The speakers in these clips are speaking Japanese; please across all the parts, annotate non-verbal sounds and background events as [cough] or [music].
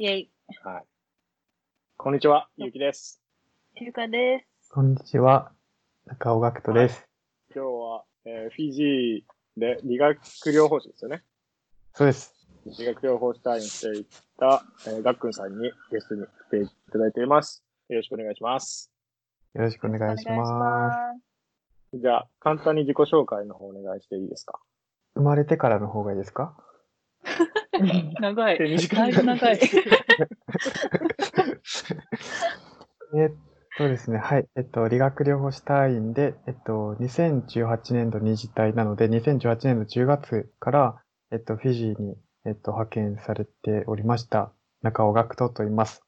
イェイ。はい。こんにちは、ゆうきです。ゆうかです。こんにちは。中尾学人です。今日は、えーフィジーで理学療法士ですよね。そうです。理学療法士隊員していた、えー、がっくんさんにゲストに来ていただいています。よろしくお願いします。よろしくお願いしまじゃあ、簡単に自己紹介の方お願いしていいですか？す。生まれてからの方がいいですか？す。長い。手短だいぶ長い。[laughs] えっとですね、はい。えっと、理学療法士隊員で、えっと、2018年度二次隊なので、2018年の10月から、えっと、フィジーに、えっと、派遣されておりました、中尾学人と言います。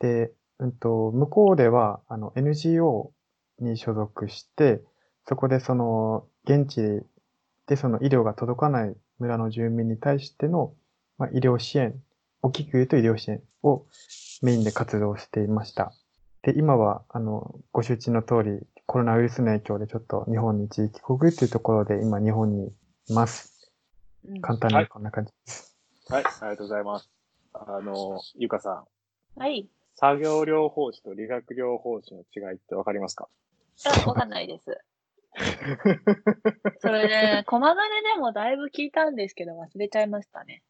で、うんと、向こうでは、あの、NGO に所属して、そこでその、現地でその医療が届かない村の住民に対しての、まあ、医療支援、大きく言うと医療支援をメインで活動していました。で、今は、あの、ご周知の通り、コロナウイルスの影響でちょっと日本に一時帰国というところで今日本にいます。うん簡単はいにこんな感じです。はい、ありがとうございます。あの、ゆかさん、はい。作業療法士と理学療法士の違いってわかりますか？あ、わかんないです。[laughs] それね、駒金でもだいぶ聞いたんですけど忘れちゃいましたね。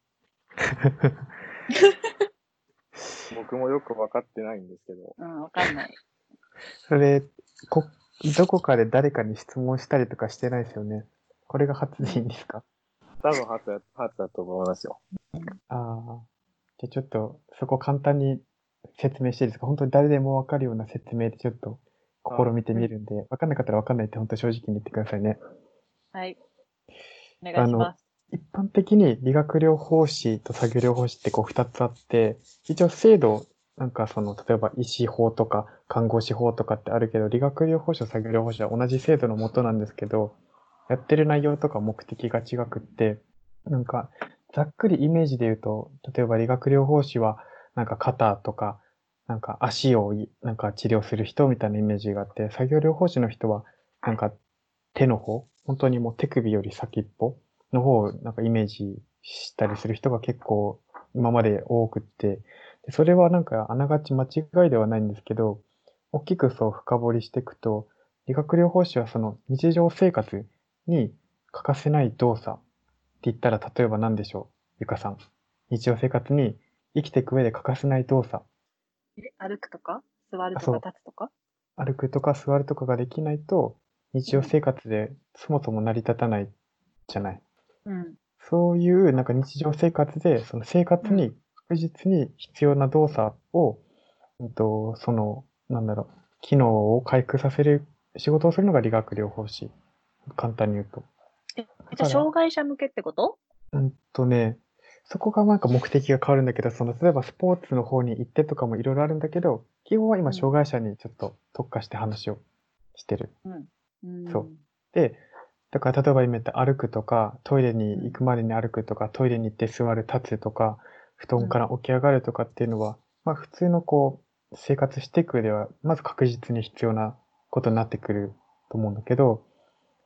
[laughs] 僕もよくわかってないんですけど、うん、わかんない。それ、こ、どこかで誰かに質問したりとかしてないですよね。これが初でいいんですか？多分初だ初だと思いますよ。ああ。じゃあちょっと、そこ簡単に説明していいですか？本当に誰でもわかるような説明でちょっと試みてみるんで、わかんなかったらわかんないって本当正直に言ってくださいね。はい。お願いします。一般的に理学療法士と作業療法士ってこう二つあって、一応制度、なんかその、例えば医師法とか看護師法とかってあるけど、理学療法士と作業療法士は同じ制度のもとなんですけど、やってる内容とか目的が違くって、なんか、ざっくりイメージで言うと、例えば理学療法士は、なんか肩とか、なんか足をなんか治療する人みたいなイメージがあって、作業療法士の人は、なんか手の方、本当にもう手首より先っぽの方をなんかイメージしたりする人が結構今まで多くって、でそれはなんかあながち間違いではないんですけど、大きくそう深掘りしていくと、理学療法士はその日常生活に欠かせない動作って言ったら例えば何でしょう？ゆかさん。日常生活に生きていく上で欠かせない動作。え歩くとか？座るとか立つとか？歩くとか座るとかができないと、日常生活でそもそも成り立たないじゃない。うん。そういうなんか日常生活で、その生活に確実に必要な動作を、うんと、その、なんだろう、機能を回復させる仕事をするのが理学療法士。簡単に言うと。じゃあ、障害者向けってこと？うんとね、そこがなんか目的が変わるんだけど、その、例えばスポーツの方に行ってとかもいろいろあるんだけど、基本は今うん障害者にちょっと特化して話をしてる。うん。そうで、だから例えば今言った歩くとか、トイレに行くまでに歩くとか、トイレに行って座る、立つとか、布団から起き上がるとかっていうのは、まあ普通のこう、生活していく上では、まず確実に必要なことになってくると思うんだけど、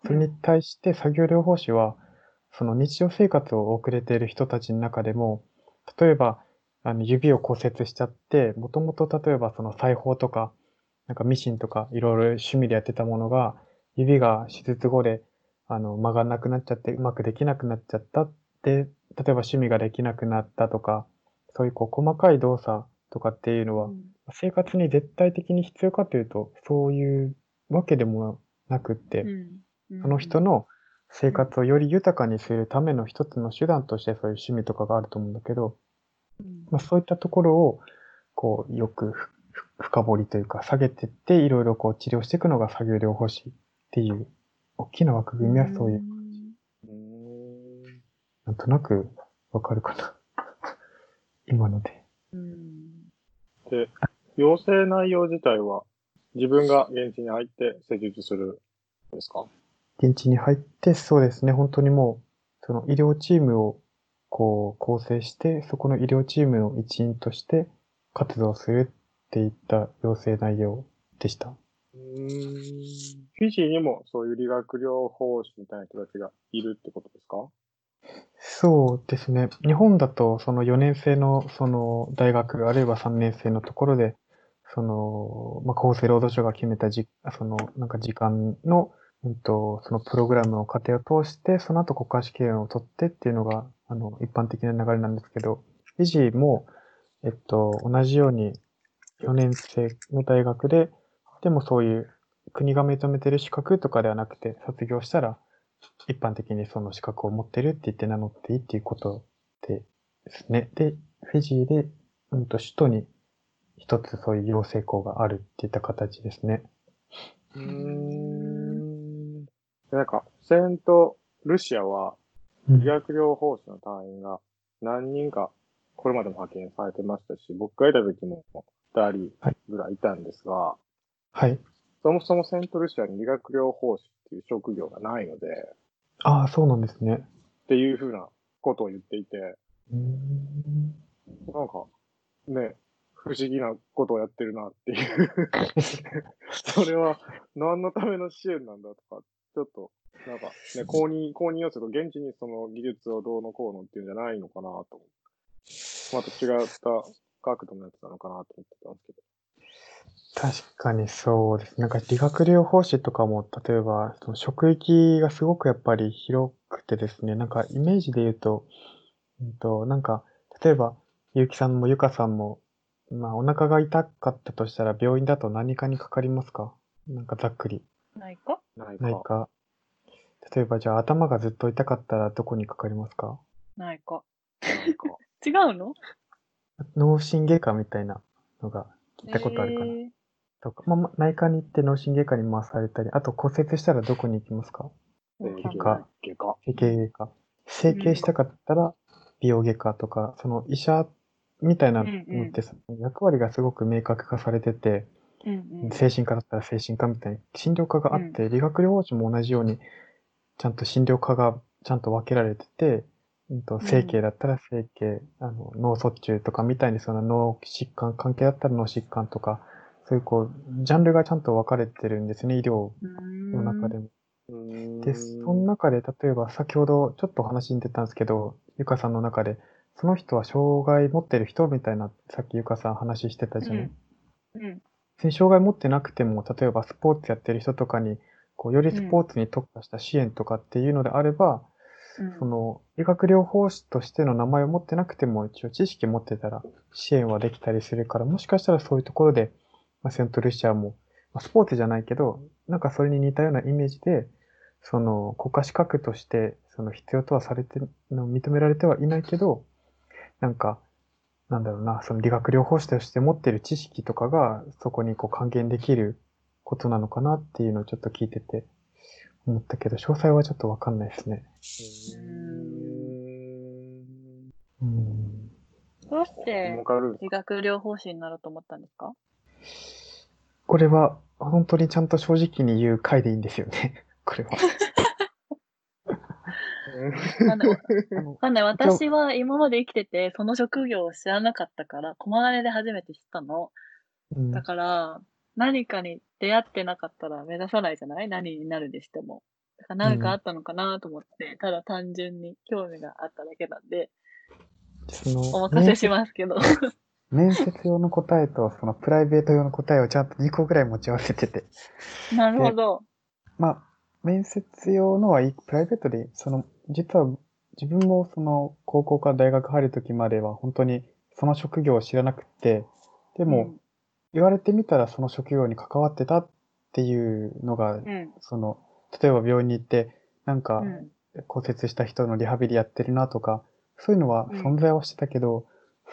それに対して作業療法士は、その日常生活を送れている人たちの中でも、例えば、あの指を骨折しちゃって、もともと例えばその裁縫とか、なんかミシンとかいろいろ趣味でやってたものが、指が手術後であの曲がんなくなっちゃってうまくできなくなっちゃったって、例えば趣味ができなくなったとか、そういうこう細かい動作とかっていうのは、生活に絶対的に必要かというと、そういうわけでもなくって、うん。その人の生活をより豊かにするための一つの手段としてそういう趣味とかがあると思うんだけど、うん、まあ、そういったところを、こう、よく深掘りというか、下げてって、いろいろこう治療していくのが作業療法士っていう、大きな枠組みはそういう、うーんなんとなくわかるかな。[laughs] 今ので。うん。で、要請内容自体は自分が現地に入って施術するんですか？現地に入って、そうですね、本当にもう、その医療チームをこう構成して、そこの医療チームの一員として活動するっていった要請内容でした。うーんフィジーにもそういう理学療法士みたいな人たちがいるってことですか？そうですね。日本だと、その4年生の、その大学、あるいは3年生のところで、その、まあ、厚生労働省が決めたじ、その、なんか時間の、うんと、そのプログラムの過程を通して、その後国家試験を取ってっていうのが、あの、一般的な流れなんですけど、フィジーも、えっと、同じように4年生の大学で、でもそういう国が認めてる資格とかではなくて、卒業したら、一般的にその資格を持ってるって言って名乗っていいっていうことでですね。で、フィジーで、うんと、首都に一つそういう養成校があるっていった形ですね。うーん。でなんか、セントルシアは、うん理学療法士の隊員が何人か、これまでも派遣されてましたし、僕がいた時も二人ぐらいいたんですが、はい。そもそもセントルシアに理学療法士っていう職業がないので、ああ、そうなんですね。っていうふうなことを言っていて、うーんなんか、ね、不思議なことをやってるなっていう。[laughs] それは何のための支援なんだとか、ちょっと、なんかね、[laughs] 公認、公認要素と現地にその技術をどうのこうのっていうんじゃないのかなと。また違った角度のやつなのかなと思ってたんですけど。確かにそうです。なんか理学療法士とかも、例えば、その職域がすごくやっぱり広くてですね、なんかイメージで言うと、うんと、なんか、例えば、ゆうきさんもゆかさんも、まあ、お腹が痛かったとしたら病院だと何かにかかりますか？なんかざっくり。ないか？ないか。ないか。例えば、じゃあ頭がずっと痛かったらどこにかかりますか？ないか。ないか。[laughs] 違うの？脳神外科みたいなのが聞いたことあるかな、えー。とか、まあまあ、内科に行って脳神外科に回されたり、あと骨折したらどこに行きますか？えー外科。外科。整形外科。整形したかったら美容外科とか、その医者みたいなのってさ役割がすごく明確化されてて、うんうん。精神科だったら精神科みたいに診療科があって、理学療法士も同じように、ちゃんと診療科がちゃんと分けられてて、うんと整形だったら整形、あの脳卒中とかみたいにその脳疾患関係だったら脳疾患とか、そういうこう、ジャンルがちゃんと分かれてるんですね、医療の中でも。で、その中で、例えば先ほどちょっと話に出たんですけど、ゆかさんの中で、その人は障害持ってる人みたいな、さっきゆかさん話してたじゃない、うん。別に障害持ってなくても、例えばスポーツやってる人とかに、こう、よりスポーツに特化した支援とかっていうのであれば、うんその、理学療法士としての名前を持ってなくても、一応知識持ってたら支援はできたりするから、もしかしたらそういうところで、まあ、セントルシアも、まあ、スポーツじゃないけど、なんかそれに似たようなイメージで、その、国家資格として、その必要とはされて、認められてはいないけど、なんか、なんだろうな、その理学療法士として持ってる知識とかが、そこにこう還元できることなのかなっていうのをちょっと聞いてて。思ったけど、詳細はちょっとわかんないですね。うーんうん。どうしてわかる理学療法士になろうと思ったんですか？これは、本当にちゃんと正直に言う回でいいんですよね。[laughs] これは。わかんないあのわかんない。私は今まで生きてて、その職業を知らなかったから、駒金で初めて知ったの。うんだから、何かに出会ってなかったら目指さないじゃない？何になるにしても。だから何かあったのかなと思って、ただ単純に興味があっただけなんで、そのお任せしますけど。[laughs] 面接用の答えと、そのプライベート用の答えをちゃんと2個ぐらい持ち合わせてて。[laughs] なるほど。まあ、面接用のはいい、プライベートでいい、その、実は自分もその、高校から大学入る時までは本当にその職業を知らなくて、でも、言われてみたらその職業に関わってたっていうのが、うん、うん。その、例えば病院に行って、なんかうん骨折した人のリハビリやってるなとか、そういうのはうん存在はしてたけど、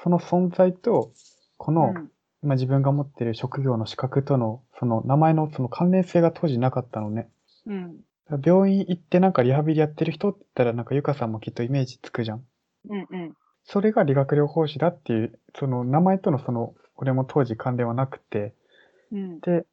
その存在と、この、うん今自分が持ってる職業の資格との、その名前のその関連性が当時なかったのね。うん。病院行ってなんかリハビリやってる人って言ったらなんかゆかさんもきっとイメージつくじゃん。うん。うん。それが理学療法士だっていう、その名前とのその、俺も当時関連はなくて、うん。で、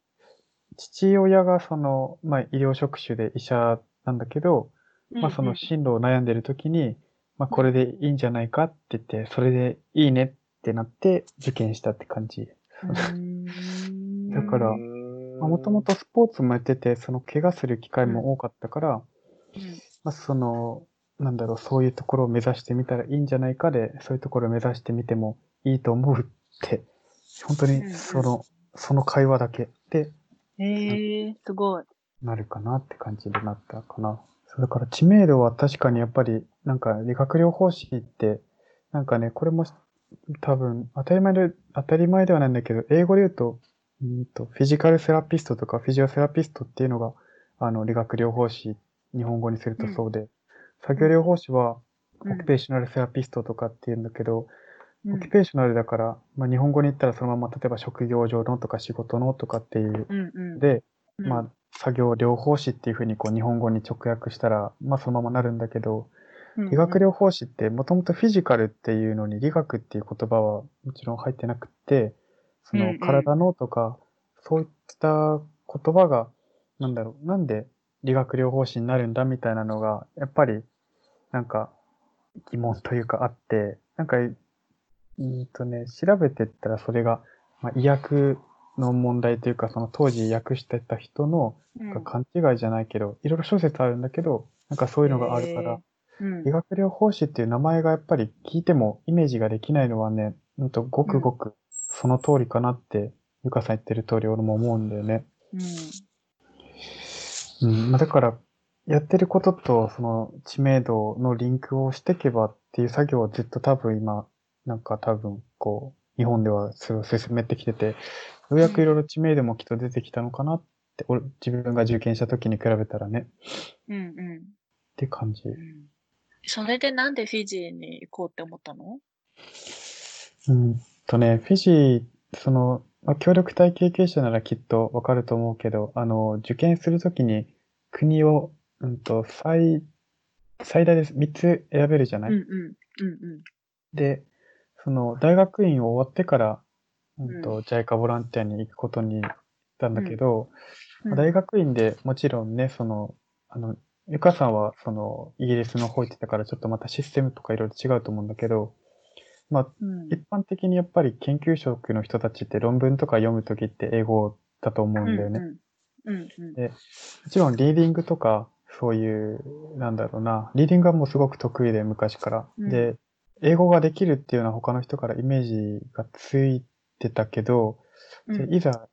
父親がその、まあ医療職種で医者なんだけど、まあその進路を悩んでる時に、まあこれでいいんじゃないかって言って、それでいいねってなって受験したって感じ。うん。[laughs] だからまあもともとスポーツもやってて、その怪我する機会も多かったから、うん。まあその、なんだろう、そういうところを目指してみたらいいんじゃないかで、そういうところを目指してみてもいいと思うって、本当にうんうん。その、その会話だけ。でへえ、すごい。なるかなって感じになったかな。それから知名度は確かにやっぱり、なんか理学療法士って、なんかね、これも多分当たり前で、当たり前ではないんだけど、英語で言うと、うんとフィジカルセラピストとかフィジオセラピストっていうのが、あの、理学療法士、日本語にするとそうで、作業療法士は、うん。オキュペーショナルセラピストとかっていうんだけど、うんオキュペーショナルだから、まあ日本語に言ったらそのまま、例えば職業上のとか仕事のとかっていううんうん。で、うん。まあ、作業療法士っていうふうにこう日本語に直訳したら、まあそのままなるんだけど、理学療法士ってもともとフィジカルっていうのに理学っていう言葉はもちろん入ってなくて、そうんうん。の体のとか、そういった言葉が、なんだろう、なんで理学療法士になるんだみたいなのが、やっぱりなんか疑問というかあって、なんか、うーんとね、調べてったらそれが、まあ、医薬の問題というか、その当時訳してた人のうん。が勘違いじゃないけど、いろいろ諸説あるんだけど、なんかそういうのがあるから、うん。理学療法士っていう名前がやっぱり聞いてもイメージができないのはね、うんとごくごくその通りかなって、ゆかさん言ってる通り俺も思うんだよね。うん。まあ、だから、やってることとその知名度のリンクをしていけばっていう作業はずっと多分今、なんか多分こう、日本ではそれを進めてきてて、ようやくいろいろ知名度もきっと出てきたのかなって、俺自分が受験した時に比べたらね、うんうん。うんって感じ。うん。それでなんでフィジーに行こうって思ったの？うんとね、フィジー、その、まあ、協力隊経験者ならきっとわかると思うけど、あの、受験するときに国を、うんと、最、最大で3つ選べるじゃない、うん。うんうん。で、その、大学院を終わってから、うんうと、JICA ボランティアに行くことになったんだけど、うん。まあ大学院でもちろんね、その、あの、ゆかさんは、その、イギリスの方行ってたから、ちょっとまたシステムとかいろいろ違うと思うんだけど、まあ、うん一般的にやっぱり研究職の人たちって論文とか読むときって英語だと思うんだよね。うんうんうんでもちろんリーディングとか、そういう、なんだろうな、リーディングはもうすごく得意で昔から。うんで、英語ができるっていうのは他の人からイメージがついてたけど、うん。いざ、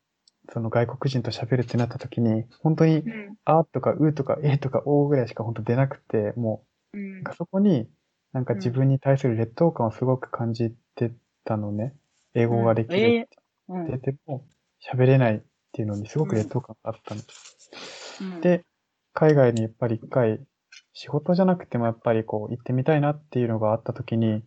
その外国人と喋るってなったときに、本当に、うん。あとかうとかえとかおぐらいしか本当出なくて、もううん。そこに、なんか自分に対する劣等感をすごく感じてたのね。英語ができるってうん言ってても、喋れないっていうのにすごく劣等感があったの。うん。で、海外にやっぱり一回、仕事じゃなくてもやっぱりこう行ってみたいなっていうのがあった時に、うん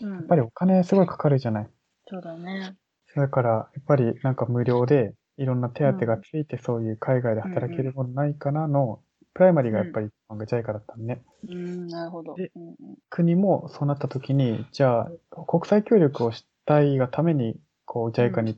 やっぱりお金すごいかかるじゃない。そうだね。だから、やっぱりなんか無料でいろんな手当がついてそういう海外で働けるものないかなの、プライマリーがやっぱり一番が JICA だったのね。うん、なるほど。で国もそうなった時に、じゃあ、国際協力をしたいがために、こう、JICA に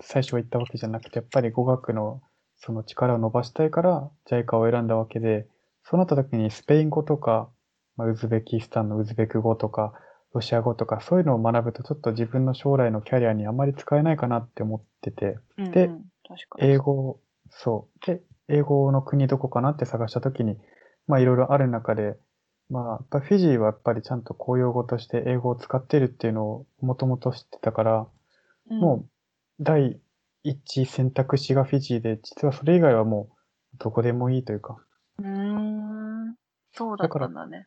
最初は行ったわけじゃなくて、やっぱり語学のその力を伸ばしたいから JICA を選んだわけで、そうなった時にスペイン語とか、まあ、ウズベキスタンのウズベク語とか、ロシア語とか、そういうのを学ぶとちょっと自分の将来のキャリアにあまり使えないかなって思ってて、でうんうん確かに。英語、そう。で、英語の国どこかなって探したときに、まあいろいろある中で、まあやっぱフィジーはやっぱりちゃんと公用語として英語を使ってるっていうのをもともと知ってたから、うんもう第一選択肢がフィジーで、実はそれ以外はもうどこでもいいというか、うーん。そうだったんだね。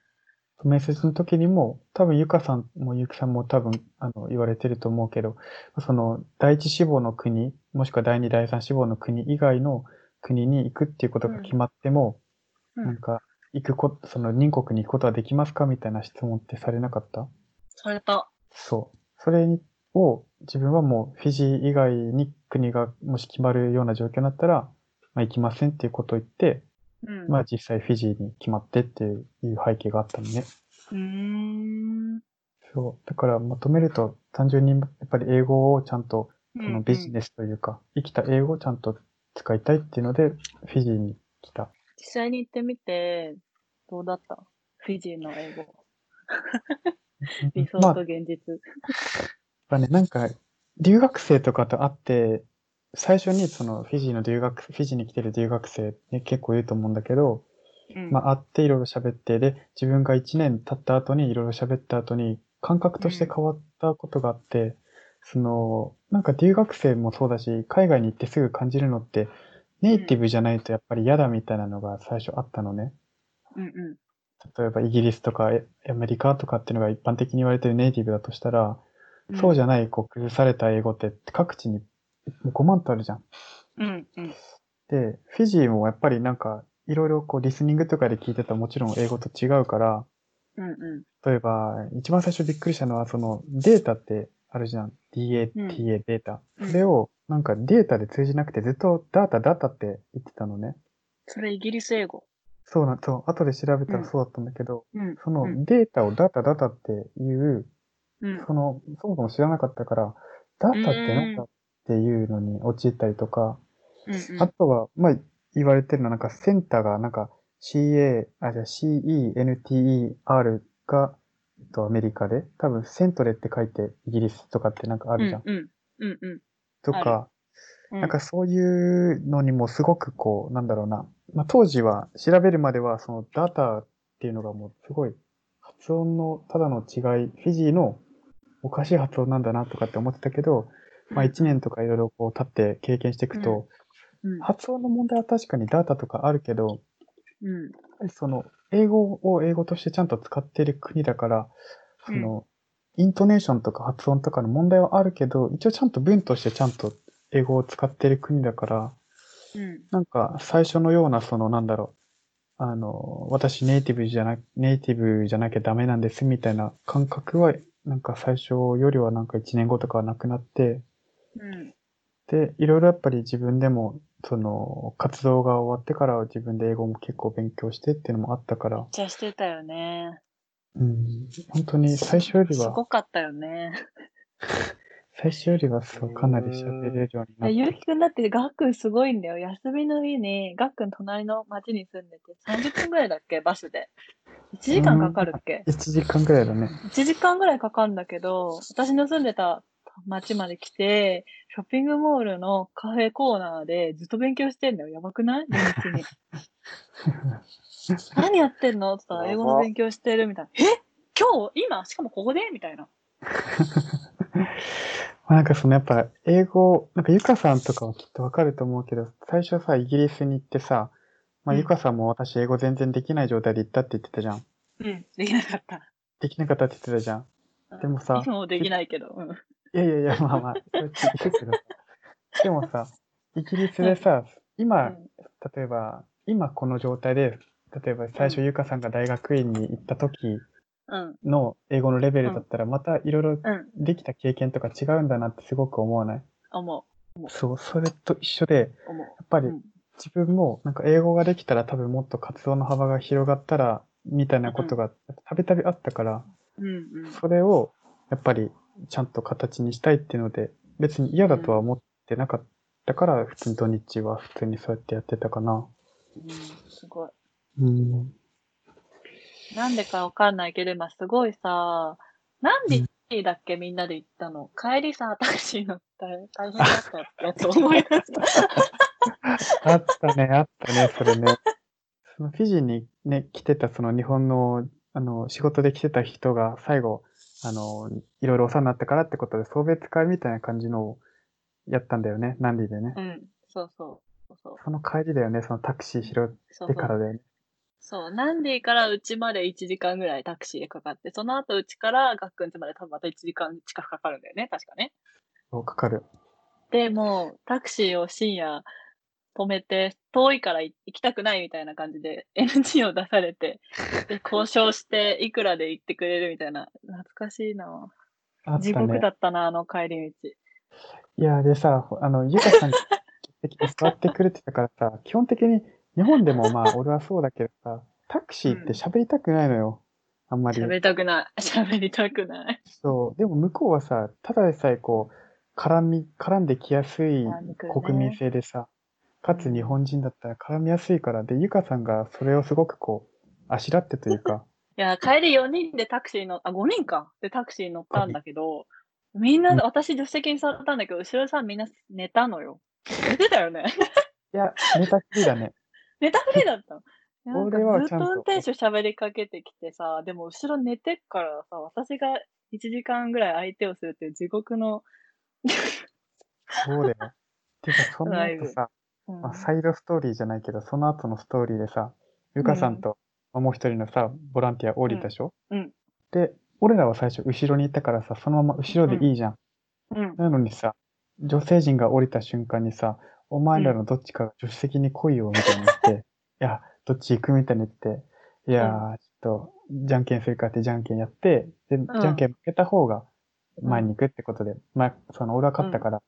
面接の時にも、多分ゆかさんもゆきさんも多分あの言われてると思うけど、その第一志望の国、もしくは第二、第三志望の国以外の国に行くっていうことが決まっても、うんなんか行くこ、その隣国に行くことはできますかみたいな質問ってされなかった？された。そう。それにを自分はもうフィジー以外に国がもし決まるような状況になったら、まあ行きませんっていうことを言って、うん。まあ実際フィジーに決まってっていう背景があったのね。うーん。そう。だからまとめると、単純にやっぱり英語をちゃんと、そのビジス。ネスというか、生きた英語をちゃんと使いたいっていうので、フィジーに来た。実際に行ってみて、どうだった？フィジーの英語。[laughs] 理想まあ、と現実。やっぱね、なんか、留学生とかと会って、最初にそのフィジーの留学、フィジーに来てる留学生、ね、結構いると思うんだけど、うんまあ、会っていろいろ喋って、で、自分が1年経った後にいろいろ喋った後に、感覚として変わったことがあって、その、なんか留学生もそうだし、海外に行ってすぐ感じるのって、ネイティブじゃないとやっぱり嫌だみたいなのが最初あったのね。うんう例えばイギリスとかえアメリカとかっていうのが一般的に言われてるネイティブだとしたら、ん。そうじゃない、こう、崩された英語って各地に5万とあるじゃん。うんうん。で、フィジーもやっぱりなんか、いろいろこう、リスニングとかで聞いてたらもちろん英語と違うから、うんうん。例えば、一番最初びっくりしたのは、その、データってあるじゃん。DATA うんデータ。うんそれを、なんかデータで通じなくてずっとダータダータって言ってたのね。それイギリス英語。そうなん、そう、後で調べたうんらそうだったんだけど、うん。そのうんデータをダータダータっていう、うん。その、そもそも知らなかったから、ダータってなんだっていうのに陥ったりとか、うんあとは、まあ、言われてるのは、なんか、センターが、なんか、CA、あ、じゃあ CENTER が、えっと、アメリカで、多分、セントレって書いて、イギリスとかってなんかあるじゃん。うんうんうんとか、うん。なんかそういうのにもすごくこう、なんだろうな。まあ、当時は、調べるまでは、その、ダータっていうのがもう、すごい、発音のただの違い、フィジーのおかしい発音なんだなとかって思ってたけど、まあ、1年とかいろいろこう、経って経験していくと、うん。発音の問題は確かにダータとかあるけど、うん。その、英語を英語としてちゃんと使っている国だから、その、イントネーションとか発音とかの問題はあるけど、一応ちゃんと文としてちゃんと英語を使っている国だから、うん。なんか最初のようなその、なんだろう、あの、私ネイティブじゃな、ネイティブじゃなきゃダメなんですみたいな感覚は、なんか最初よりはなんか1年後とかはなくなって、うんで、いろいろやっぱり自分でも、その、活動が終わってからは自分で英語も結構勉強してっていうのもあったから、めっちゃしてたよね。うん、本当に最初よりすは、ごかったよね。[laughs] 最初よりはそう、かなり喋れるようになっゆうて。きくんだってガックンすごいんだよ。休みの日に、ガックン隣の町に住んでて、30分ぐらいだっけ？バスで。1時間かかるっけ？1時間ぐらいだね。1時間ぐらいかかるんだけど、私の住んでた町まで来て、ショッピングモールのカフェコーナーでずっと勉強してんだよ。やばくない？土日に。[laughs] 何やってんの？って言ったら、英語の勉強してるみたいな。え？今日？今？しかもここで？みたいな。[laughs] まあなんかそのやっぱ英語、なんかゆかさんとかはきっとわかると思うけど、最初さ、イギリスに行ってさ、まあうんゆかさんも私英語全然できない状態で行ったって言ってたじゃん。うん、できなかった。できなかったって言ってたじゃん。でもさいつもできないけど。うん。いやいやいや、まあまあ、それ聞いてるけどさ。[laughs] でもさ、イギリスでさ、今、例えば、今この状態で、例えば最初ゆかさんが大学院に行った時うん。の英語のレベルだったら、またいろいろうん。できた経験とか違うんだなってすごく思わない？思そう、それと一緒で、やっぱりうん自分もなんか英語ができたら多分もっと活動の幅が広がったら、みたいなことがたびたびあったから。それをやっぱりちゃんと形にしたいっていうので、別に嫌だとは思ってなかったから、普通に土日は普通にそうやってやってたかな。うん、すごい。うん。なんでかわかんないけど、今すごいさ、何時だっけみんなで行ったの？帰りさ、タクシー乗ったら大変だったってやつ思い出した。あったね、あったね、それね。そのフィジーにね、来てたその日本の、あの、仕事で来てた人が最後、あの、いろいろお世話になったからってことで送別会みたいな感じのをやったんだよね、ナンディでね。うん、そうそう。そうその帰りだよね、そのタクシー拾ってからだよね。そう、なんでからうちまで1時間ぐらいタクシーでかかって、その後うちからガックン家まで多分また1時間近くかかるんだよね、確かね。そうかかる。で、もうタクシーを深夜止めて、遠いから行きたくないみたいな感じで [laughs] NG を出されて、[laughs] で、交渉していくらで行ってくれるみたいな、懐かしいなね。獄だったな、あの帰り道。いや、でさ、あの、ゆかさんが来て座ってくれてたからさ、[laughs] 基本的に日本でもまあ俺はそうだけどさ、タクシーって喋りたくないのよ。あんまり。喋りたくない。喋りたくない。そう。でも向こうはさ、ただでさえこう、絡み、絡んできやすい国民性でさ、かつ日本人だったら絡みやすいから、で、ゆかさんがそれをすごくこう、あしらってというか、[laughs] いや、帰り4人でタクシーの、あ、5人か。で、タクシー乗ったんだけど、みんな、うん私助手席に座ったんだけど、後ろさんみんな寝たのよ。寝てたよね。いや、寝たきりだね。[laughs] 寝たふりだったの。なんかずっと運転手喋りかけてきてさ、でも後ろ寝てっからさ、私が1時間ぐらい相手をするっていう地獄の、そうだよ。てか、そのライブ後さ、うん。まあ、サイドストーリーじゃないけど、その後のストーリーでさ、ゆかさんと、まあもう一人のさ、ボランティア降りたでしょ、うん。で、俺らは最初後ろにいたからさ、そのまま後ろでいいじゃん。うん。なのにさ、女性陣が降りた瞬間にさ、お前らのどっちかが助手席に来いよみたいに言って、[laughs] いや、どっち行くみたいに言って、いやー、ちょっと、じゃんけんするかってじゃんけんやって、で、じゃんけん負けた方が前に行くってことで、まあ、その、俺は勝ったから、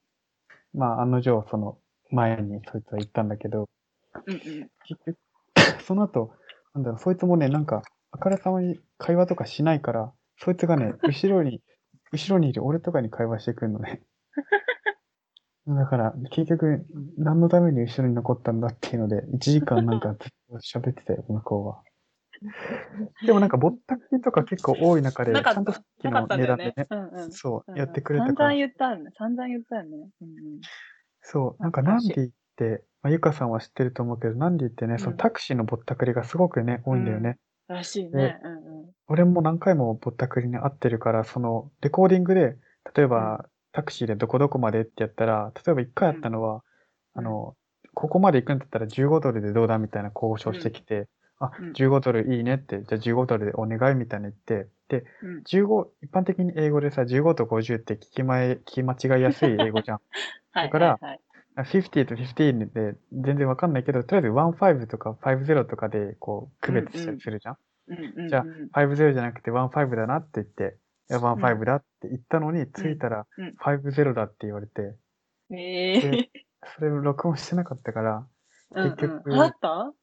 まあ、案の定、その、前にそいつは行ったんだけど、うんうん。結局、その後、なんだろう、そいつもね、なんか、あからさまに会話とかしないから、そいつがね、[laughs] 後ろに、後ろにいる俺とかに会話してくるのね。[laughs] だから、結局、何のために後ろに残ったんだっていうので、1時間なんかずっと喋ってたよ、[laughs] 向こうは。でもなんか、ぼったくりとか結構多い中で、ちゃんとさっきの値段でね、。うんうん。そうう、んやってくれた散々から。言ったんだ。散々言ったよね。うんうん。そう、なんかナンディって、まあ、ゆかさんは知ってると思うけど、ナンディってね、そのうんタクシーのぼったくりがすごくね、多いんだよね。らしいね。うんうん。俺も何回もぼったくりに会ってるから、その、レコーディングで、例えば、タクシーでどこどこまでってやったら、例えば一回やったのは、うん。あの、ここまで行くんだったら15ドルでどうだみたいな交渉してきて、あうん、15ドルいいねって、じゃあ15ドルでお願いみたいに言って、で、うん15、一般的に英語でさ、15と50って聞き前、聞き間違いやすい英語じゃん。[laughs] はいだからはいはい50と15で全然わかんないけど、とりあえず15とか50とかでこう区別したりするじゃん。うんうんうん。じゃあ50じゃなくて15だなって言って、いや、15だって言ったのに、着いたらうん50だって言われて、ええそれ録音してなかったから、うんうん。結局払った？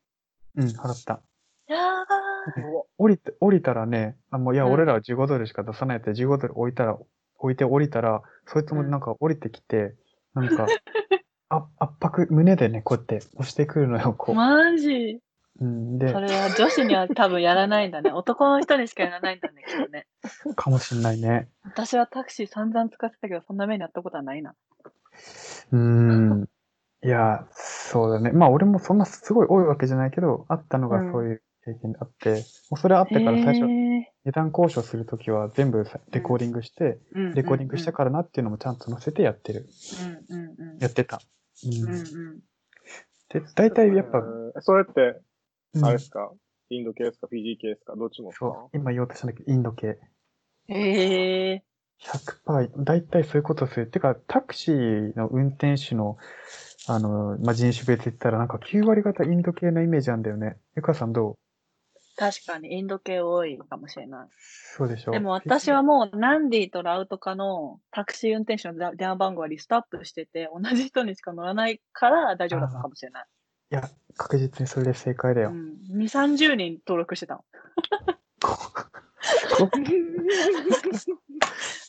うん、払った。やばー [laughs] 降りて、降りたらね、あ、もういや、うん俺らは15ドルしか出さないって15ドル置いたら、置いて降りたら、そいつもなんか降りてきて、なんか、[laughs] あ圧迫、胸でね、こうやって押してくるのよ、こう。マジうん、でそ、れは女子には多分やらないんだね。男の人にしかやらないんだね、きっとね。[laughs] かもしんないね。私はタクシー散々使ってたけど、そんな目にあったことはないな。うーん。いや、そうだね。まあ俺もそんなすごい多いわけじゃないけど、あったのがうんそういう経験であって、もうそれあってから最初、へ値段交渉するときは全部さレコーディングして、ーレコーディングしたからなっていうのもちゃんと載せてやってる。うん。うん。うん。やってた。ううんん。うん。で、大体やっぱ、えーそれって、うん。あれですか、インド系ですか？フィジー系ですか？どっちもそう、今言おうとしたんだけど、インド系。へえ100%、大体そういうことする。てか、タクシーの運転手の、あの、まあ、人種別言ったらなんか9割方インド系のイメージあんだよね。ゆかさんどう？確かにインド系多いかもしれない。そうでしょでも私はもうナンディとラウトカのタクシー運転手の電話番号はリストアップしてて、同じ人にしか乗らないから大丈夫だったかもしれない。いや、確実にそれで正解だよ。うん。2、30人登録してたの。[laughs]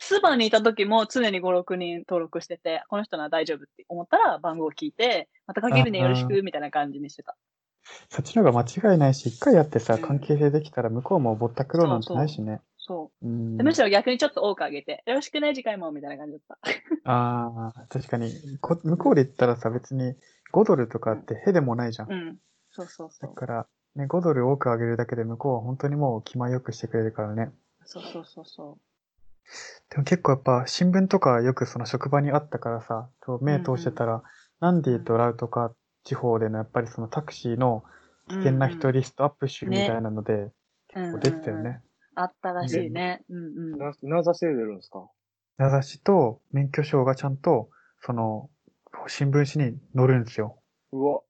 スーパーにいた時も常に5、6人登録してて、この人なら大丈夫って思ったら番号を聞いて、またかけるねあよろしくみたいな感じにしてた。[laughs] そっちの方が間違いないし、一回やってさ、うん関係性できたら向こうもぼったくろうなんてないしね。そうう。んで。むしろ逆にちょっと多くあげて、よろしくね、次回もみたいな感じだった。ああ、確かにこ、向こうで言ったらさ、別に5ドルとかってへでもないじゃん。うん。そうそうそう。だから、ね、5ドル多くあげるだけで向こうは本当にもう気前よくしてくれるからね。そうそうそうそでも結構やっぱ新聞とかよくその職場にあったからさ、目通してたら、ナンディとラウとか地方でのやっぱりそのタクシーのう。危険な人うんリストアップ集みたいなので、うん結構出てたよね。あったらしいね。うんうん。な、なざせ出るんですか？名指しと免許証がちゃんと、その、新聞紙に載るんですよ。うわ、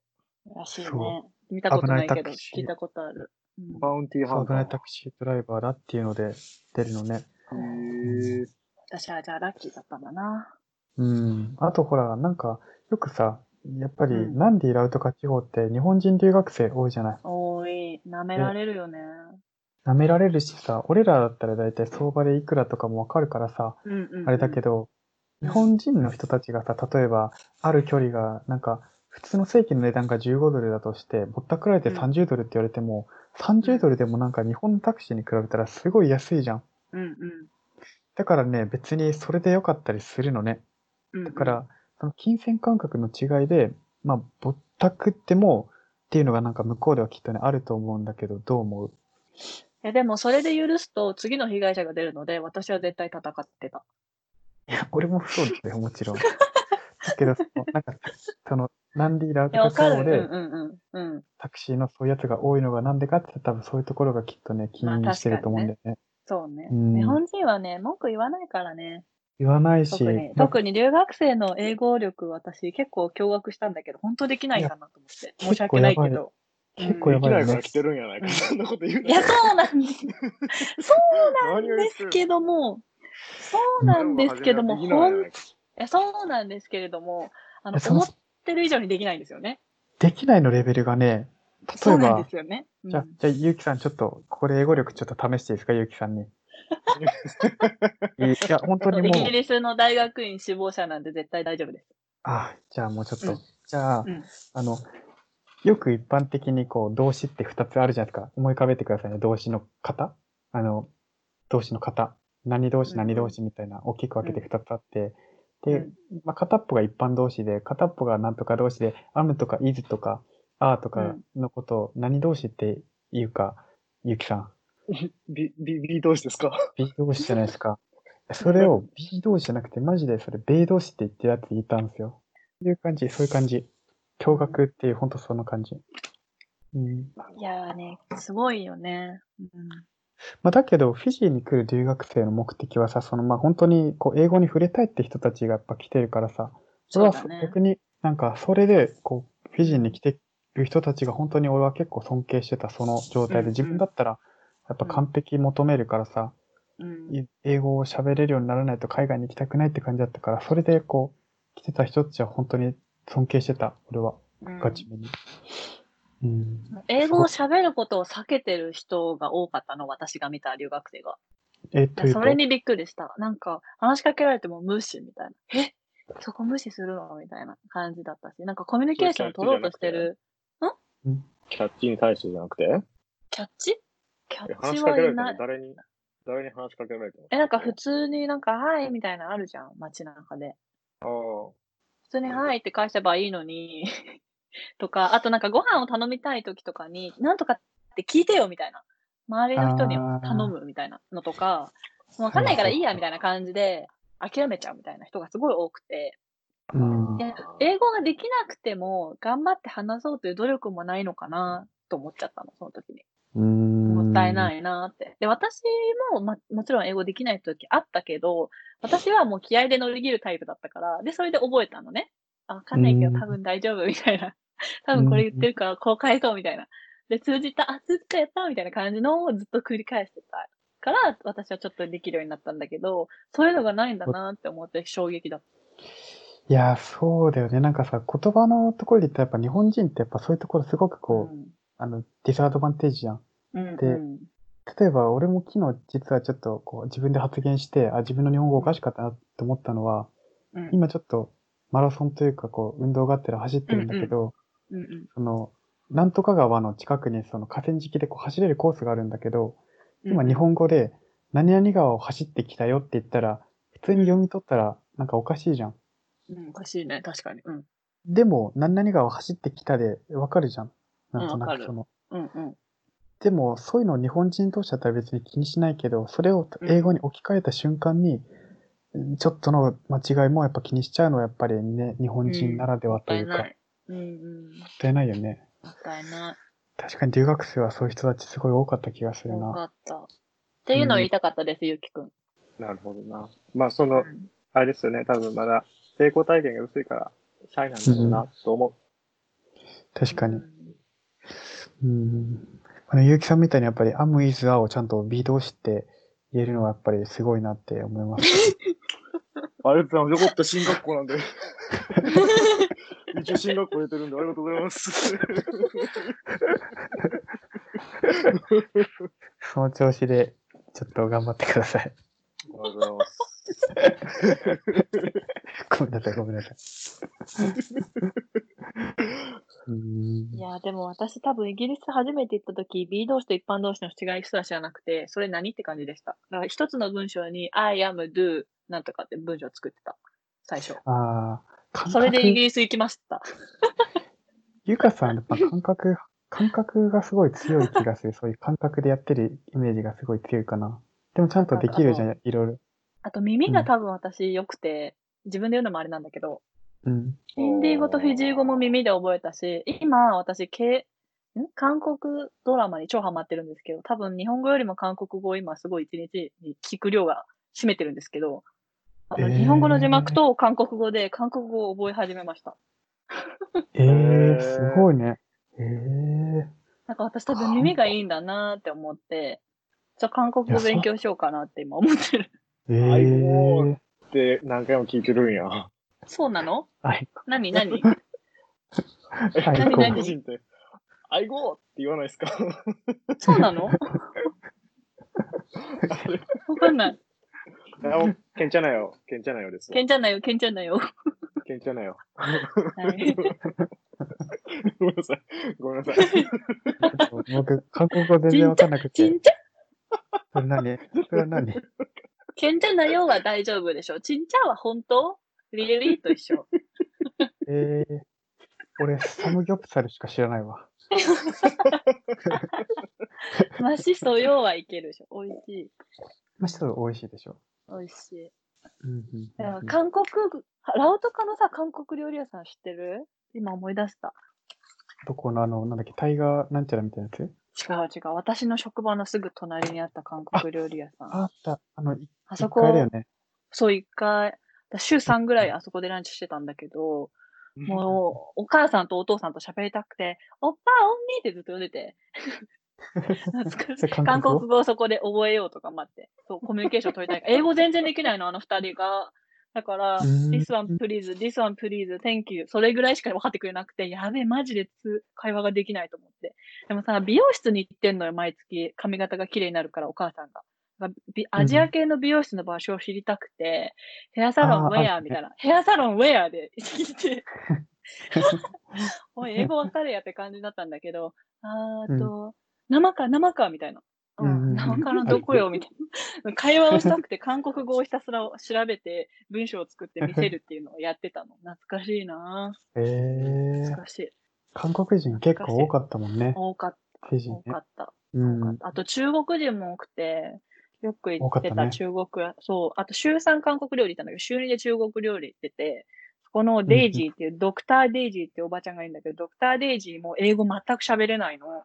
らしいねそ。見たことないけど、危ないタクシー聞いたことある。うんバウンティーハンタ危ないタクシードライバーだっていうので出るのね。へー私はじゃあラッキーだったんだな。うん。あとほら、なんか、よくさ、やっぱり、うんナンディ、ラウとか地方って日本人留学生多いじゃない。多い。舐められるよね。舐められるしさ、俺らだったら大体相場でいくらとかもわかるからさ、うんうんうん。あれだけど、うん日本人の人たちがさ、例えば、ある距離が、なんか、普通の正規の値段が15ドルだとして、ぼったくられてうん30ドルって言われても、30ドルでもなんか日本のタクシーに比べたらすごい安いじゃん。うんうん。だからね、別にそれで良かったりするのね。うんうんだから、その金銭感覚の違いで、まあ、ぼったくっても、っていうのがなんか向こうではきっとね、あると思うんだけど、どう思う？えでも、それで許すと、次の被害者が出るので、私は絶対戦ってた。いや、俺もそうだよ、もちろん。[laughs] だけど、そのなんか、その、ランディーラー。とかそうで。タクシーのそういうやつが多いのがなんでかって多分そういうところがきっとね、気まあにしてると思うんだよね。そうね。うん日本人はね、文句言わないからね。言わないし、特に、ま特に留学生の英語力、私結構驚愕したんだけど、本当できないんだなと思って。申し訳ないけ結ど。結構やばいできないから来。てるんやないか。そんなこと言ういや、そうなんです。[laughs] そうなんですけども、そうなんですけども、ほんいやそうなんですけれども、あの思ってる以上にできないんですよね。できないのレベルがね、例えばそうなんで、すよね。うんじゃあ、じゃあ、ゆうきさん、ちょっと、ここで英語力ちょっと試していいですか、ゆうきさんに。[laughs] いや、本当にもう。イギ、リスの大学院志望者なんで絶対大丈夫です。あ、じゃあもうちょっと、うん。じゃあ、うん。あの、よく一般的にこう、動詞って二つあるじゃないですか。思い浮かべてくださいね、動詞の型。あの、動詞の型。何動詞、うん何動詞みたいな、大きく分けて二つあって、でうん、まあ、片っぽが一般動詞で、片っぽが何とか動詞で、am とか is とか、are とかのことを何動詞って言うか、ゆうきさん。[laughs] B、B、B 同士ですか？B 動詞じゃないですか。それを B 動詞じゃなくて、マジでそれ、米動詞って言ってるやつ言ったんですよ。そういう感じ、そういう感じ。驚愕っていう、ほんとそんな感じ。うん。いやーね、すごいよね。うんまあ、だけど、フィジーに来る留学生の目的はさ、その、まあ、本当に、こう、英語に触れたいって人たちがやっぱ来てるからさ、それはそうだね逆になんか、それで、こう、フィジーに来てる人たちが本当に俺は結構尊敬してた、その状態で、自分だったら、やっぱ完璧求めるからさ、うん。い英語を喋れるようにならないと海外に行きたくないって感じだったから、それでこう、来てた人たちは本当に尊敬してた、俺は、うん。ガチめに。うん。英語を喋ることを避けてる人が多かったの、私が見た留学生が。え、というと？それにびっくりした。なんか、話しかけられても無視みたいな。え？そこ無視するの？みたいな感じだったし、なんかコミュニケーションを取ろうとしてる。キャッチに対してじゃなくて？キャッチ？キャッチはいない。誰に、誰に話しかけられてもえ、なんか普通になんか、はいみたいなのあるじゃん、街中で。ああ。普通にはいって返せばいいのに、[laughs] とか、あとなんかご飯を頼みたい時とかに、なんとかって聞いてよみたいな。周りの人に頼むみたいなのとか、もうわかんないからいいやみたいな感じで諦めちゃうみたいな人がすごい多くて、うん英語ができなくても頑張って話そうという努力もないのかなと思っちゃったの、その時に。うん。もったいないなって。で、私も、ま、もちろん英語できない時あったけど、私はもう気合で乗り切るタイプだったから、で、それで覚えたのね。あ、わかんないけうんど多分大丈夫みたいな。[laughs] 多分これ言ってるからこう返そうみたいな。で、通じた、あ、通じたやったみたいな感じのをずっと繰り返してたから、私はちょっとできるようになったんだけど、そういうのがないんだなって思って衝撃だった。いや、そうだよね。なんかさ、言葉のところで言ったらやっぱ日本人ってやっぱそういうところすごくこう、あの、ディスアドバンテージじゃん。うん。うんでうん例えば俺も昨日実はちょっとこう自分で発言して、あ、自分の日本語おかしかったなって思ったのは、うん今ちょっとマラソンというかこう運動があってら走ってるんだけど、うんうんその、なんとか川の近くにその河川敷でこう走れるコースがあるんだけど、今日本語で何々川を走ってきたよって言ったら、普通に読み取ったらなんかおかしいじゃん。うん、おかしいね、確かに。うん。でも、何々川を走ってきたでわかるじゃん。なんとなくその。うんうん。でも、そういうのを日本人同士だったら別に気にしないけど、それを英語に置き換えた瞬間に、うんちょっとの間違いもやっぱ気にしちゃうのはやっぱりね、日本人ならではもっというか、もったいない。うんうん。たいないよね。もったいない。確かに留学生はそういう人たちすごい多かった気がするよな。かった。っていうのを言いたかったです、ゆうきくん。なるほどな。まあ、その、あれですよね。多分まだ成功体験が薄いから、シャイなんだろうな、と思確かにう。んうん。あの、結城さんみたいにやっぱり am, is, are をちゃんと be 動詞って言えるのはやっぱりすごいなって思います。う。[laughs] ありがとうございます。よかった、進学校なんで。[laughs] 一応進学校出てるんで、ありがとうございます。その調子でちょっと頑張ってください。ありがとうございます。[laughs] ごめんなさい、ごめんなさい。いや、でも私多分イギリス初めて行った時、B 動詞と一般動詞の違いすら知らなくて、それ何って感じでした。だから一つの文章に I am, do, なんとかって文章を作ってた。最初。ああ、それでイギリス行きました。[laughs] ゆかさん、やっぱ感覚、感覚がすごい強い気がする。そういう感覚でやってるイメージがすごい強いかな。でもちゃんとできるじゃん、いろいろ。あと耳が多分私良くて、自分で言うのもあれなんだけど、うん。ヒンディー語とフィジー語も耳で覚えたし、今私、けん？韓国ドラマに超ハマってるんですけど、多分日本語よりも韓国語を今すごい一日に聞く量が占めてるんですけど、あのえー日本語の字幕と韓国語で韓国語を覚え始めました。ええー、すごいね。ええなんか私多分耳がいいんだなーって思って、じゃあ韓国語勉強しようかなって今思ってる。ー、えー。で、何回も聞いてるんや。そうなの？はい。何？何？はい、こう何？何？個人って、あいごーって言わないですか？そうなの？わかんない。いやもうけんちゃなよ。けんちゃなよですわ。けんちゃんなよ、けんちゃんなよ。けんちゃなよ。はい、ごめんなさい。ごめんなさい。僕、韓国語全然わかんなくてちん。ちゃ？それ何？それは何？けんちゃんなよは大丈夫でしょ。ちんちゃんは本当？リリリと一緒。え [laughs] えー。俺、サムギョプサルしか知らないわ。マシソヨはいけるでしょ。美味しい。まあ、ちょっと美味しいでしょ。美味しい。うんうんだからうんうん。韓国、ラオトカのさ、韓国料理屋さん知ってる？今思い出した。どこのあの、なんだっけ、タイガーなんちゃらみたいなやつ？違う違う。私の職場のすぐ隣にあった韓国料理屋さん。ああった。あの、い一そこ回だよね。そう、一回、週3ぐらいあそこでランチしてたんだけど、もう、お母さんとお父さんと喋りたくて、おっぱおんみってずっと呼んでて。懐かしそれい。韓韓国語をそこで覚えようとか待って。そう、コミュニケーション取りたい。英語全然できないの、あの二人が。だから、this one please, this one please, thank you. それぐらいしか分かってくれなくて、やべえ、マジでつ会話ができないと思って。でもさ、美容室に行ってんのよ、毎月。髪型が綺麗になるから、お母さんが。アジア系の美容室の場所を知りたくて、ヘアサロンウェアみたいな。ヘアサロンウェアで聞いて、[laughs] おい、英語わかるやって感じだったんだけど、あーと、生か、生か、みたいな。ううんうんうんん、生かのどこよ、みたいな。会話をしたくて、韓国語をひたすら調べて、文章を作って見せるっていうのをやってたの。懐かしいなええー。懐かしい。韓国人結構多かったもんね。多かった、多か。った。うん。あと中国人も多くて、よく行ってた中国屋、そう、あと週3韓国料理行ったんだけど、週2で中国料理行ってて、そこのデイジーっていう、ドクターデイジーっておばちゃんがいるんだけど、ドクターデイジーも英語全く喋れないの。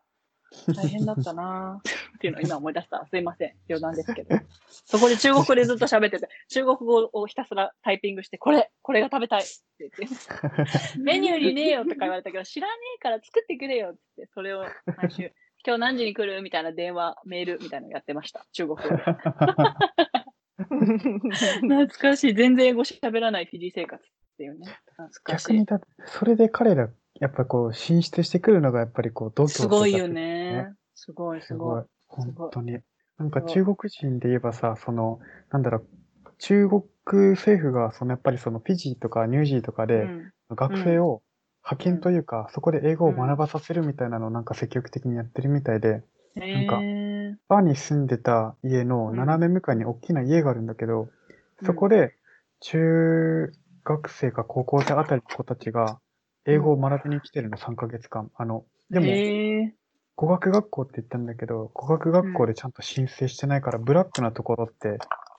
大変だったなぁ [laughs] っていうのを今思い出した。すいません。余談ですけど。そこで中国語でずっと喋ってて、中国語をひたすらタイピングして、これ、これが食べたいって言って、[laughs] メニューにねえよとか言われたけど、知らねえから作ってくれよって言って、それを毎週、今日何時に来る？みたいな電話、メールみたいなのやってました。中国語で。[laughs] 懐かしい。全然英語喋らないフィジー生活っていうね。懐かしい逆に。だそれで彼ら、やっぱこう、進出してくるのがやっぱりこう、度胸すごいよね。すごい、すごい。本当に。なんか中国人で言えばさ、その、なんだろう、中国政府が、そのやっぱりそのフィジーとかニュージーとかうで、ん。学生を派遣というか、そこで英語を学ばさせるみたいなのをなんか積極的にやってるみたいで、へかえ。バーに住んでた家のうん斜め向かいに大きな家があるんだけど、うんそこで中学生か高校生あたりの子たちが英語を学びに来てるの3ヶ月間。あの、でもへえ。語学学校って言ったんだけど、語学学校でちゃんと申請してないから、ブラックなところって、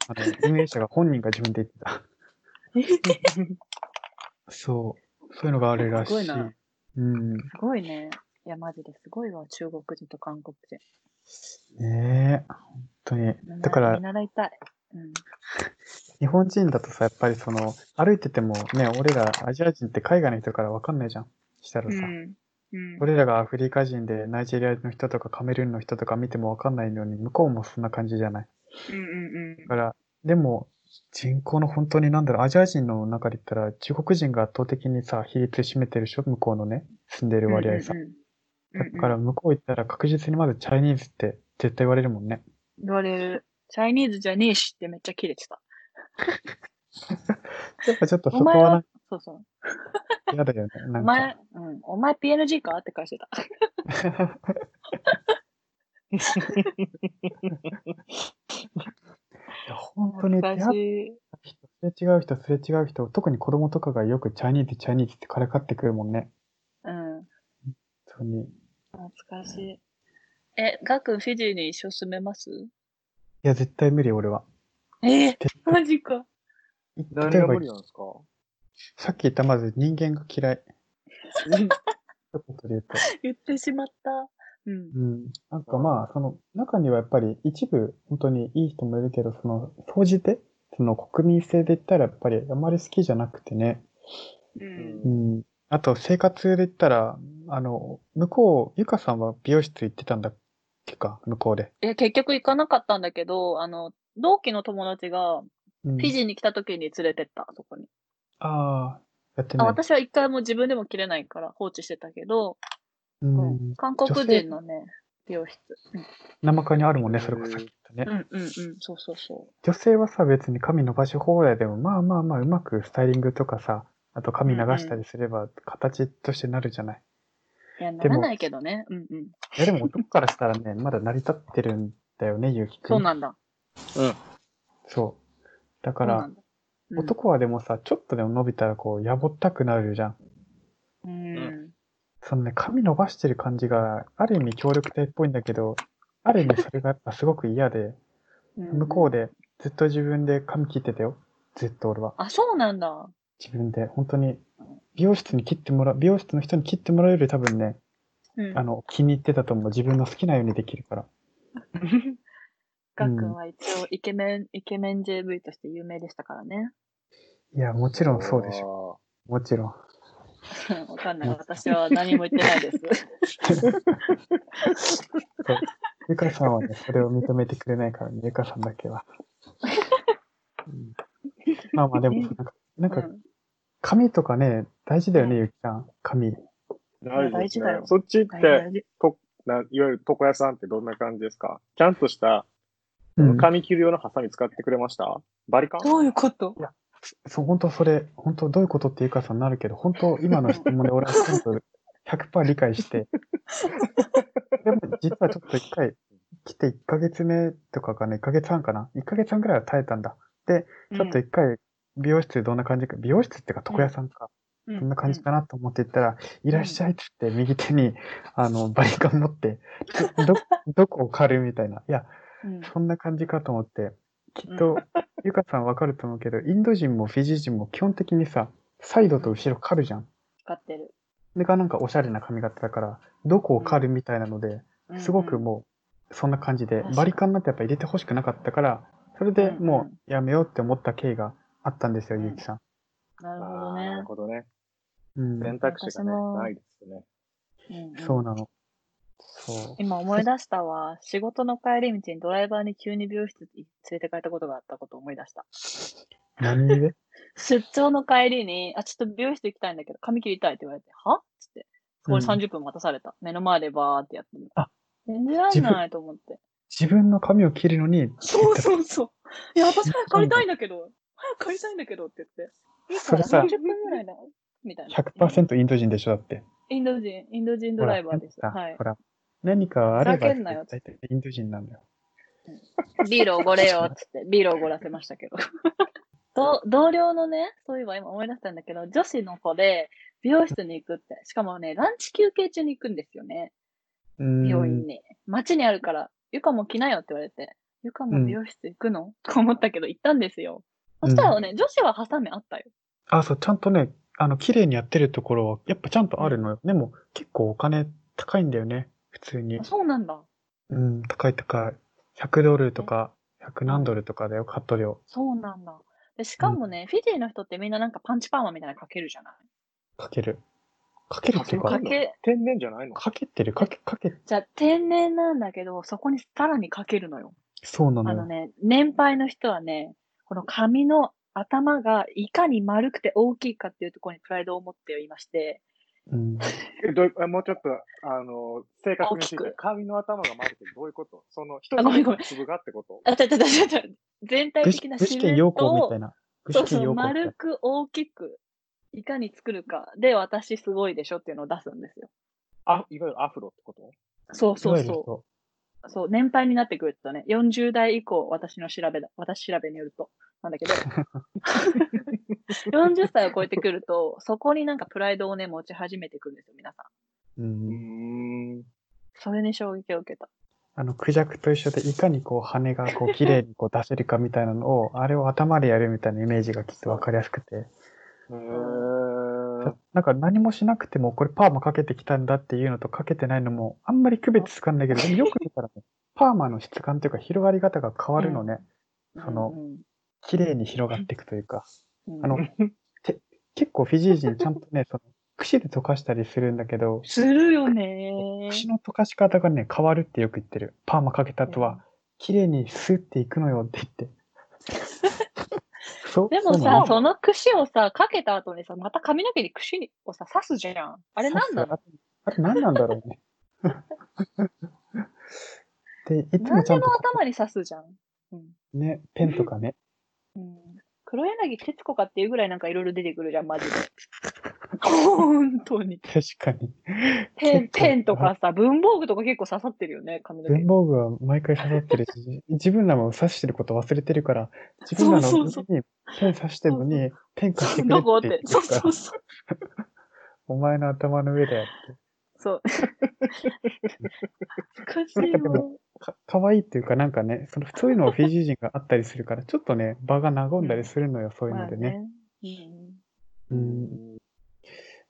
あの、運営者が本人が自分で言ってた。[laughs] [laughs] そう。そういうのがあるらしい。すごいなうん。すごいね。いや、マジですごいわ。中国人と韓国人。ねえ、本当に。だから見、習いたい。うん。日本人だとさ、やっぱりその、歩いててもね、俺らアジア人って海外の人からわかんないじゃん。したらさ。うん。うん。俺らがアフリカ人でナイジェリアの人とかカメルーンの人とか見てもわかんないのに、向こうもそんな感じじゃない。うんうんだから、でも、人口の本当になんだろう、アジア人の中で言ったら、中国人が圧倒的にさ、比率占めてるでしょ向こうのね、住んでうん。る割合さうん。うんうんだから、向こう行ったら確実にまずチャイニーズって絶対言われるもんね。言われる。チャイニーズじゃねえしってめっちゃキレてた。[laughs] やっぱちょっとそこはな、そうそう。嫌だよね。なんお前か。、うん。お前 PNG か？って返してた。いや本当に出会っい。た人、すれ違う人、すれ違う人、特に子供とかがよくチャイニーズ、チャイニーズってからかってくるもんね。うん。当に。い懐かしい。え、ガクフィジーに一生住めます？や、絶対無理、俺は。えー、絶マジか。何例えばが無理なんですか？さっき言ったまず人間が嫌い。[laughs] 一言で言うと。言ってしまった。うん。うん。なんかまあ、その中にはやっぱり一部本当にいい人もいるけど、その、総じて、その国民性で言ったらやっぱりあまり好きじゃなくてね。う。うんん。あと生活で言ったら、あの、向こう、ゆかさんは美容室行ってたんだっけか、向こうで。え、結局行かなかったんだけど、あの、同期の友達がうん、フィジーに来た時に連れてった、そこに。ああ、やってあ、ない。私は一回も自分でも切れないから放置してたけど、ううんん。韓国人のね、美容室。生科にあるもんね、それこそさっき言ったねう。んうんうん、そうそうそ女性はさ、別に髪伸ばし放題でも、まあまあまあ、うまくスタイリングとかさ、あと髪流したりすれば、形としてなるじゃない？う。いや、なでもらないけどね。うんうん。いや、でも男からしたらね、[laughs] まだ成り立ってるんだよね、ゆうきくん。そうなんだ。そう。だからそうだ。うん男はでもさ、ちょっとでも伸びたらこう、やぼったくなるじゃん。うん。そのね、髪伸ばしてる感じが、ある意味協力隊っぽいんだけど、ある意味それがやっぱすごく嫌で、向こうで。でずっと自分で髪切ってたよ。ずっと俺は。あ、そうなんだ。自分で、本当に、美容室に切ってもらう、美容室の人に切ってもらうより多分ね、うん。あの、気に入ってたと思う。自分の好きなようにできるから。[laughs] ガックンは一応イケメン、イケメン JV として有名でしたからね。いや、もちろんそうでしょ。ょ。もちろん。[laughs] わかんない。私は何も言ってないです。ゆかさんはね、それを認めてくれないからね、ゆかさんだけは。[laughs] うんまあまあでも、なんか、なんかうん髪とかね、大事だよね、うんゆきちゃん。髪。大事ですね大事だよ。そっち行って、とないわゆる床屋さんってどんな感じですか？ちゃんとした、うん髪切る用のハサミ使ってくれました？バリカン？どういうこと？そう、本当それ、本当どういうことってゆかさんなるけど、本当今の質問で俺はちゃんと100%理解して。でも実はちょっと一回、来て1ヶ月目とかかな、1ヶ月半かな。1ヶ月半ぐらいは耐えたんだ。で、ちょっと一回、美容室どんな感じか、美容室っていうか床屋さんか、どどんな感じかなと思って行ったら、いらっしゃいって言って、右手に、あの、[laughs] バリカン持って、ど、どこを狩るみたいな。いや、うんそんな感じかと思って、きっと、ゆかさんわかると思うけど、インド人もフィジー人も基本的にさ、サイドと後ろ狩るじゃん。使ってる。それがなんかおしゃれな髪型だから、どこを狩るみたいなので、すごくもう、そんな感じでバリカンなんてやっぱ入れてほしくなかったから、それでもうやめようって思った経緯があったんですよ、うんゆうきさん。なるほどあーなるね。ほどね。うん。選択肢がねないですね。うんうんそうなの。そう。今思い出したわ。仕事の帰り道にドライバーに急に美容室に連れて帰ったことがあったことを思い出した。何で？[laughs] 出張の帰りに、あ、ちょっと美容室行きたいんだけど、髪切りたいって言われて、は？つって。そこでうん30分待たされた。目の前でバーってやってる。あ全然らんないと思って。自分の髪を切るのに、そうそうそう。[laughs] いや、私早く帰りたいんだけど、早く帰りたいんだけどって言って。いいからそれさ30分ぐらいだよ。みたいな。100%インド人でしょ、だって。インド人、インド人ドライバーです。はいほ。ら、何かあれば大体インド人なんだよ。ビールおごれよ、つって、ビールおごらせましたけど。[laughs] と同僚のね、そういえば今思い出したんだけど、女子の子で美容室に行くって、しかもね、ランチ休憩中に行くんですよね、うーん。病院に。街にあるから、ゆかも来なよって言われて、ゆかも美容室行くの、と思ったけど行ったんですよ。そしたらね、女子はハサミあったよ。あ、そう、ちゃんとね、あの、綺麗にやってるところは、やっぱちゃんとあるのよ。でも、結構お金高いんだよね。普通にあ。そうなんだ。うん、高い高い。100ドルとか、100何ドルとかだよ、カット料。そうなんだ。でしかもね、フィジーの人ってみんななんかパンチパーマみたいなのかけるじゃない？かける。かけるっていうかか、け、天然じゃないの？かけてる、かけ、かけ、じゃあ天然なんだけど、そこにさらにかけるのよ。そうなのよ。あのね、年配の人はね、この髪の頭がいかに丸くて大きいかっていうところにプライドを持っていまして、うん。えどもうちょっと、あの、正確に聞いて大きく、髪の頭が丸くてどういうこと？その、一つ粒がってこと？あ、ちゃちゃちゃちゃちゃ、全体的な自然堅陽子みとたいな。具そうそう、丸な。く大きく、いかに作るかで、私すごいでしょっていうのを出すんですよ。あ、いわゆるアフロってこと？そうそうそう。そう、年配になってくるとね、40代以降、私の調べだ、私調べによると、なんだけど、[laughs] [laughs] 40歳を超えてくると、そこになんかプライドをね、持ち始めてくるんですよ、皆さん。う。うんそれに衝撃を受けた。あの、クジャクと一緒で、いかにこう、羽がこう、綺麗にこう出せるかみたいなのを、あれを頭でやるみたいなイメージがきっとわかりやすくて。なんか何もしなくても、これパーマかけてきたんだっていうのとかけてないのも、あんまり区別つかんないけど、[laughs] でもよく見たらね、パーマの質感というか広がり方が変わるのね。そのうん綺麗に広がっていくというか。うんあの、て結構フィジー人ちゃんとね、その、櫛で溶かしたりするんだけど、するよね櫛の溶かし方がね、変わるってよく言ってる。パーマかけた後は、綺麗にスッていくのよって言って。[laughs] でもさそうなの、その櫛をさ、かけた後にさ、また髪の毛に櫛をさ、刺すじゃん。あれなんなの？ああれ何なんだろうね。[laughs] で、いつもちゃんと頭に刺すじゃん。うん。ね、ペンとかね。うん、黒柳徹子かっていうぐらいなんかいろいろ出てくるじゃん、マジで。本当に。確かに。ペン、ペンとかさ、文房具とか結構刺さってるよね、髪の毛文。房具は毎回刺さってるし、[laughs] 自分らも刺してること忘れてるから、自分らのそうそう腕にペン刺してるのに、ペン貸してくれどこってって言。って？るからそうそう、そう。お前の頭の上だよって。そう。[laughs] 難しいよ。かかわいいっていうか、なんかね、そのそういうのをフィジー人があったりするから、ちょっとね、場が和んだりするのよ、そういうのでね。まあね。ううんん、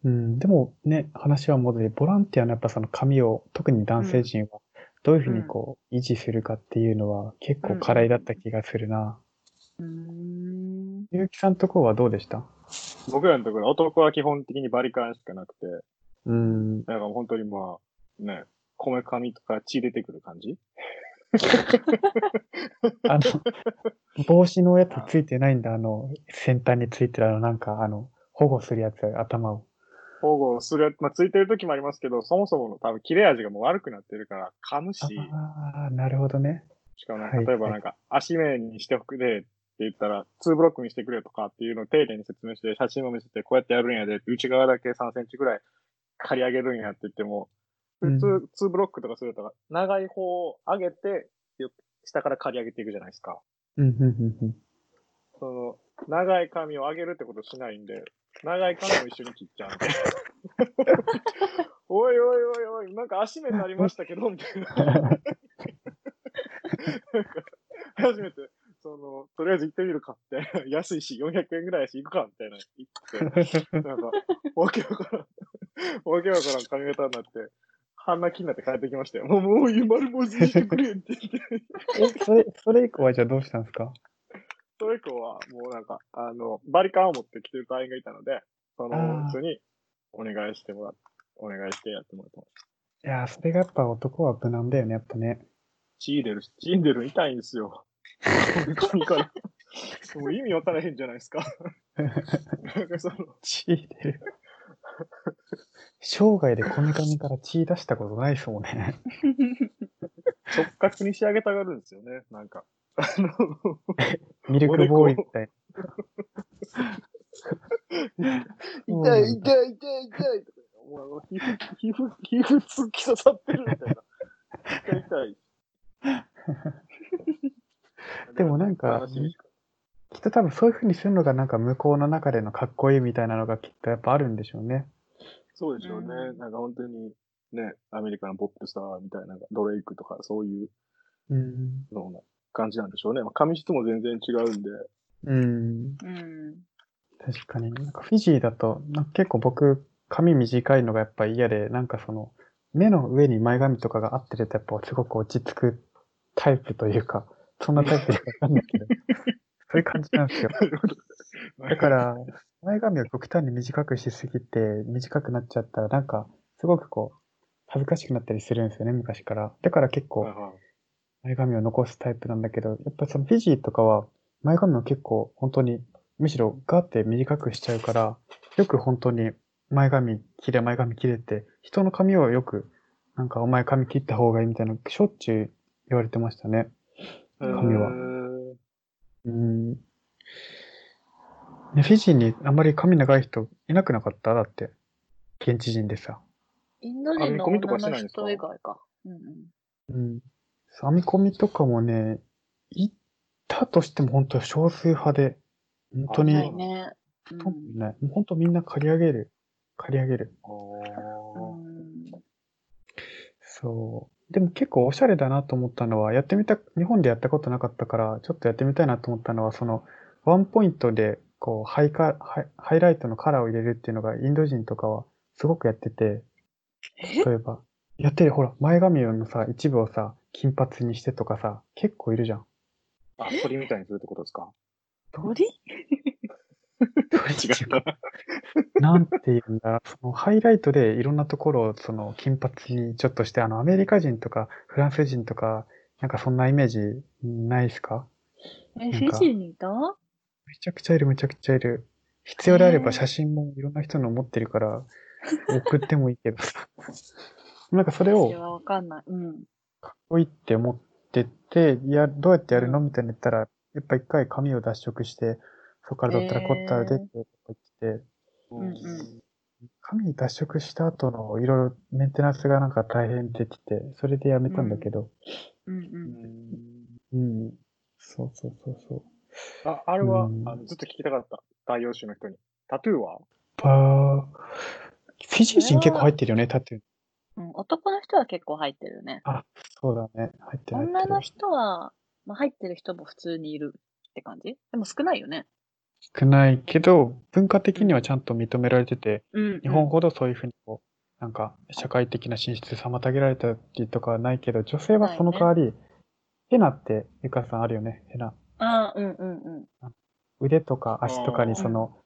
うん、でもね、話は戻り、ボランティアのやっぱその髪を、特に男性陣は、どういうふうにこう、維持するかっていうのは、結構課題だった気がするな。うん。うん。ゆうきさんとこはどうでした？僕らのところ男は基本的にバリカンしかなくて、うん、だから本当にまあ、ね、こめかみとか血出てくる感じ？あの、帽子のやつついてないんだ、あの、先端についてるあの、なんか、あの、保護するやつ、頭を。保護するやつ、まあ、ついてる時もありますけど、そもそもの多分切れ味がもう悪くなってるから噛むし、ああ、なるほどね。しかもなんかはい例えばなんか足面にしておくでって言ったら、2ブロックにしてくれとかっていうのを丁寧に説明して、写真も見せて、こうやってやるんやで内側だけ3センチぐらい刈り上げるんやって言っても、普通、う2ブロックとかすると、長い方を上げて、よ下から刈り上げていくじゃないですか。うん、うん、うん、うん。その、長い髪を上げるってことしないんで、長い髪も一緒に切っちゃうんで。[laughs] おいおいおいおい、なんか足面になりましたけど、みたいな。なんか初めて、その、とりあえず行ってみるかって、安いし、400円ぐらいやし行くか、みたいな言って、なんか、わけわからん、わけわからん髪型になって、半泣きになって帰ってきましたよ。もう、もう、丸文字にしてくれんって言って。え、それ、それ以降はじゃあどうしたんですか？それ以降は、もうなんか、あの、バリカンを持ってきてる隊員がいたので、そあのー人にお願いしてもらって、お願いしてやってもらってます。いやー、それがやっぱ男は無難だよね、やっぱね。血出るし、血出る痛いんですよ。髪から。[laughs] もう意味わからへんじゃないですか。[laughs] なんかその、血出る。[laughs] 生涯でこめかみから血出したことないですもんね。直角に仕上げたがるんですよね。なんか。あの、ミルクボーイみたい痛い、痛い、痛い、痛いとか。もうあの皮膚、皮膚、皮膚突き刺さってるみたいな。[laughs] 痛い、痛い。[laughs] でもなんか。きっと多分そういう風にするのがなんか向こうの中でのかっこいいみたいなのがきっとやっぱあるんでしょうね。そうでしょうね。うんなんか本当に、ね、アメリカのポップスターみたいな、ドレイクとかそういううん。のな感じなんでしょうね。まあ、髪質も全然違うんで。うん。うん。確かに。なんかフィジーだと、なんか結構僕、髪短いのがやっぱ嫌で、なんかその、目の上に前髪とかが合ってるとやっぱすごく落ち着くタイプというか、そんなタイプでわかんないけど、[laughs] そういう感じなんですよ。[laughs] だから、前髪を極端に短くしすぎて、短くなっちゃったら、なんか、すごくこう、恥ずかしくなったりするんですよね、昔から。だから結構前髪を残すタイプなんだけど、やっぱそのフィジーとかは、前髪を結構本当に、むしろガーって短くしちゃうから、よく本当に前髪切れ、前髪切れて、人の髪をよく、なんかお前髪切った方がいいみたいな、しょっちゅう言われてましたね。髪はうーんうん。ね、フィジーにあんまり髪長い人いなくなかった？だって。現地人でさ。インド人の編み込みとか女の人以外か。うんうん。うん。編み込みとかもね、行ったとしても本当少数派で、本当に、あないね。うほとんもう本当みんな刈り上げる。刈り上げる。そう。でも結構おしゃれだなと思ったのは、やってみた、日本でやったことなかったから、ちょっとやってみたいなと思ったのは、その、ワンポイントで、こう、ハイカ、ハイハイライトのカラーを入れるっていうのが、インド人とかはすごくやってて、え？例えば、やってる、ほら、前髪のさ、一部をさ、金髪にしてとかさ、結構いるじゃん。あ、鳥みたいにするってことですか？鳥？違った。[laughs] なんていうんだ、そのハイライトでいろんなところをその金髪にちょっとして、あのアメリカ人とかフランス人とか、なんかそんなイメージないですか？え、フィジーにいた？めちゃくちゃいる、めちゃくちゃいる。必要であれば写真もいろんな人の持ってるから、送ってもいいけどさ。[laughs] なんかそれを私はわかんない。うん。かっこいいって思ってて、いや、どうやってやるの？みたいに言ったら、やっぱ一回髪を脱色して、そこからどったらこったらでって言って、うんうん髪脱色した後のいろいろメンテナンスがなんか大変って言ってて、それでやめたんだけど、うんう。うんんうん。そうそうそうそう。あ、あれは、うんあのずっと聞きたかった。太陽種の人に。タトゥーは？あーフィジー人結構入ってるよね、タトゥー。うん、男の人は結構入ってるね。あ、そうだね。入ってる入ってる。女の人は、まあ、入ってる人も普通にいるって感じ？でも少ないよね。少ないけど、文化的にはちゃんと認められてて、うん、日本ほどそういうふうにこう、なんか、社会的な進出妨げられたりとかはないけど、女性はその代わり、ヘナって、ゆかさんあるよね、ヘナ。ああ、うんうんうん。腕とか足とかにその、